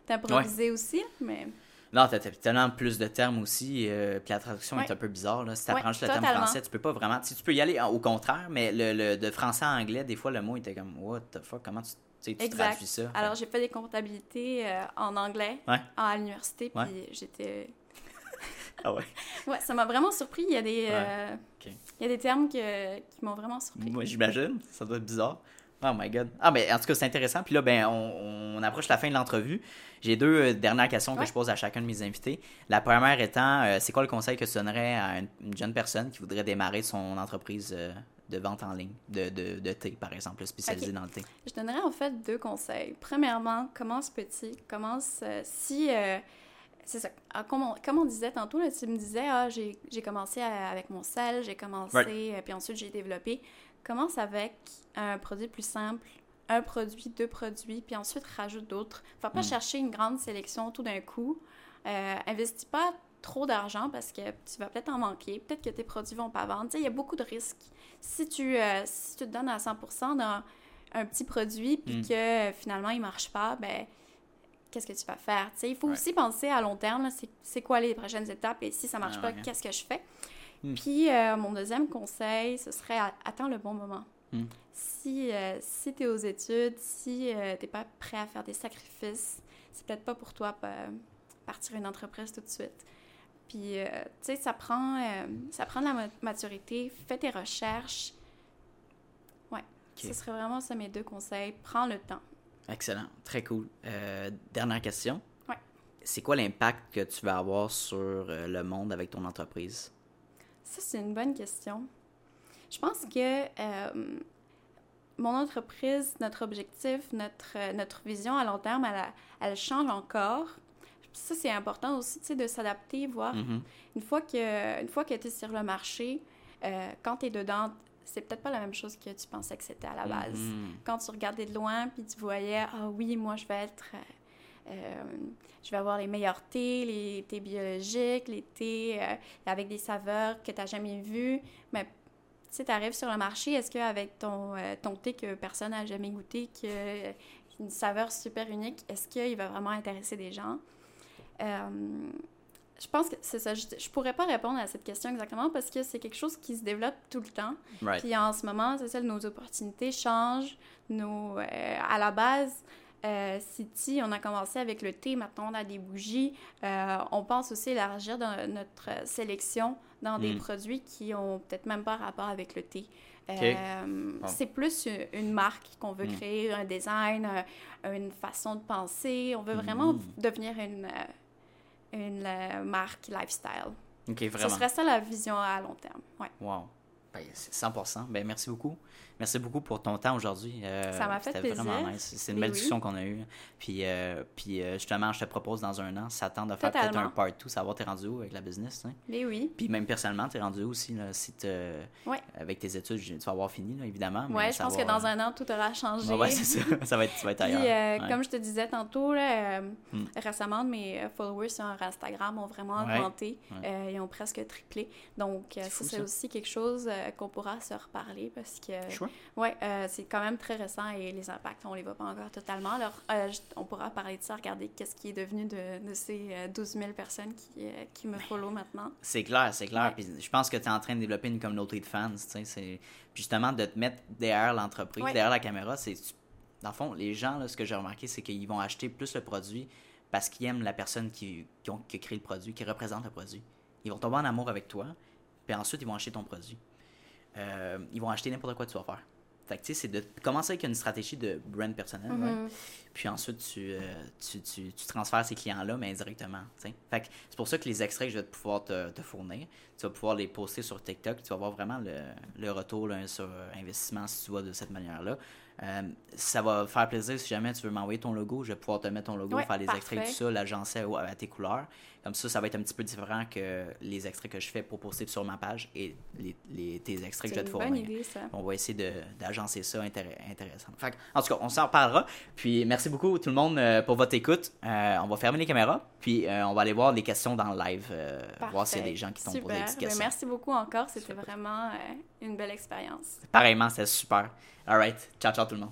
t'improviser aussi, mais Non, t'as tellement plus de termes aussi, euh, puis la traduction Ouais. est un peu bizarre. Là. Si t'apprends juste le terme français, tu peux pas vraiment. Si tu peux y aller au contraire, mais le, le- de français à anglais, des fois, le mot était comme What the fuck, comment tu, tu, sais, tu Exact. traduis ça? alors j'ai fait des comptabilités euh, en anglais Ouais. à l'université, puis Ouais. j'étais... Ah ouais. Ouais, ça m'a vraiment surpris, il y a des, euh, il y a des termes que- qui m'ont vraiment surpris. Moi, j'imagine. Ça doit être bizarre. Oh my god. Ah, ben, en tout cas, c'est intéressant. Puis là, ben, on, on approche la fin de l'entrevue. J'ai deux euh, dernières questions que je pose à chacun de mes invités. La première étant, euh, c'est quoi le conseil que tu donnerais à une, une jeune personne qui voudrait démarrer son entreprise euh, de vente en ligne, de, de, de thé, par exemple, spécialisée Ok. dans le thé? Je donnerais en fait deux conseils. Premièrement, commence petit. Commence euh, si. euh, c'est ça. Ah, Comme on, comme on disait tantôt, là, tu me disais, ah, j'ai j'ai commencé à- avec mon sel, j'ai commencé, euh, puis ensuite j'ai développé. Commence avec un produit plus simple, un produit, deux produits, puis ensuite rajoute d'autres. Faut pas Mm. chercher une grande sélection tout d'un coup. Euh, investis pas trop d'argent parce que tu vas peut-être en manquer. Peut-être que tes produits vont pas vendre. Il y a beaucoup de risques. Si tu, euh, si tu te donnes à 100% dans un petit produit puis Mm. que euh, finalement il marche pas, ben qu'est-ce que tu vas faire? Tu sais, il faut Ouais. aussi penser à long terme, c'est- quoi les prochaines étapes et si ça marche Ah, pas, qu'est-ce que je fais? Mm. Puis euh, mon deuxième conseil, ce serait à- attends le bon moment. Mm. Si, euh, si tu es aux études, si tu n'es pas prêt à faire des sacrifices, c'est peut-être pas pour toi pa- partir une entreprise tout de suite. Puis, euh, tu sais, ça prend, euh, ça prend de la ma- maturité. Fais tes recherches. Ouais. Ce serait vraiment ça mes deux conseils. Prends le temps. Excellent, très cool. Euh, dernière question. Ouais. C'est quoi l'impact que tu vas avoir sur euh, le monde avec ton entreprise? Ça, c'est une bonne question. Je pense que euh, mon entreprise, notre objectif, notre, euh, notre vision à long terme, elle, change encore. Ça, c'est important aussi, tu sais, de s'adapter, voir. Mhm. Une fois que, une fois que tu es sur le marché, euh, quand tu es dedans, c'est peut-être pas la même chose que tu pensais que c'était à la base. Mhm. Quand tu regardais de loin, puis tu voyais, ah oui, moi, je vais être... euh, je vais avoir les meilleurs thés, les thés biologiques, les thés euh, avec des saveurs que tu n'as jamais vues. Mais sais, tu arrives sur le marché, est-ce qu'avec ton, euh, ton thé que personne n'a jamais goûté, qui a une saveur super unique, est-ce qu'il va vraiment intéresser des gens? Euh, je pense que c'est ça. Je, je pourrais pas répondre à cette question exactement parce que c'est quelque chose qui se développe tout le temps. Right. Puis en ce moment, c'est ça, nos opportunités changent. Nos, euh, à la base, euh, City, on a commencé avec le thé, maintenant on a des bougies. Euh, on pense aussi élargir dans notre sélection dans des Mm. produits qui ont peut-être même pas rapport avec le thé. Euh. C'est plus une, une marque qu'on veut Mm. créer, un design, un- une façon de penser. On veut vraiment Mm. devenir une, euh, une euh, marque lifestyle. OK, Ce vraiment. serait ça la vision à long terme. Ouais. Wow. Ben, c'est 100 Ben, merci beaucoup. Merci beaucoup pour ton temps aujourd'hui. Euh, Ça m'a fait vraiment plaisir. nice. C'est une belle oui. discussion qu'on a eue. Puis, euh, puis euh, justement, je te propose dans un an, ça tente de faire peut-être un part 2, savoir t'es rendu où avec la business. hein. Mais oui. Puis même personnellement, t'es rendu où aussi, là, si Ouais. avec tes études, tu vas avoir fini, là, évidemment. Ouais, je pense que dans un an, tout aura changé. Ouais, c'est ça. ça va être, tu vas être Puis, ailleurs. euh, Ouais. comme je te disais tantôt, là, euh, Mm. récemment, mes euh, followers sur Instagram ont vraiment augmenté. Euh, ils ont presque triplé. Donc, euh, ça, c'est aussi quelque chose euh, qu'on pourra se reparler parce que, Sure. Ouais, euh, c'est quand même très récent et les impacts, on les voit pas encore totalement. Alors, euh, je- on pourra parler de ça, regarder qu'est-ce qui est devenu de, de ces euh, 12 000 personnes qui, euh, qui me follow maintenant. C'est clair, c'est clair. Ouais. Puis je pense que tu es en train de développer une communauté de fans. Puis justement, de te mettre derrière l'entreprise, Ouais. derrière la caméra, c'est. Dans le fond, les gens, là, ce que j'ai remarqué, c'est qu'ils vont acheter plus le produit parce qu'ils aiment la personne qui, qui, ont- qui a créé le produit, qui représente le produit. Ils vont tomber en amour avec toi, puis ensuite, ils vont acheter ton produit. Euh, ils vont acheter n'importe quoi que tu vas faire. Fait que tu sais, c'est de commencer avec une stratégie de brand personnel? Mhm. Puis ensuite, tu, euh, tu, tu, tu transfères ces clients-là, mais indirectement. Fait que c'est pour ça que les extraits que je vais te pouvoir te, te fournir, tu vas pouvoir les poster sur TikTok. Tu vas voir vraiment le, le retour là, sur investissement si tu vois de cette manière-là. Euh, ça va faire plaisir si jamais tu veux m'envoyer ton logo. Je vais pouvoir te mettre ton logo, Ouais, faire les extraits, tout ça, l'agencer à, à tes couleurs. Comme ça, ça va être un petit peu différent que les extraits que je fais pour poster sur ma page et les, les- tes extraits que je C'est vais te une bonne fournir. idée, ça. On va essayer de- d'agencer ça intéressant. Fait en tout cas, on s'en reparlera. Puis merci beaucoup tout le monde euh, pour votre écoute. Euh, on va fermer les caméras, puis euh, on va aller voir les questions dans le live, euh, voir s'il y a des gens qui t'ont Super. posé des Ben, questions. merci beaucoup encore. C'était vraiment une belle expérience. Pareillement, c'était super. Alright, ciao ciao tout le monde.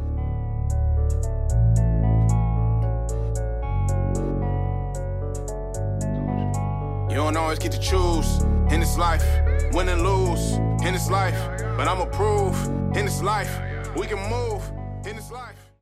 You don't always get to choose. In this life, win and lose. In this life. But I'ma prove. In this life we can move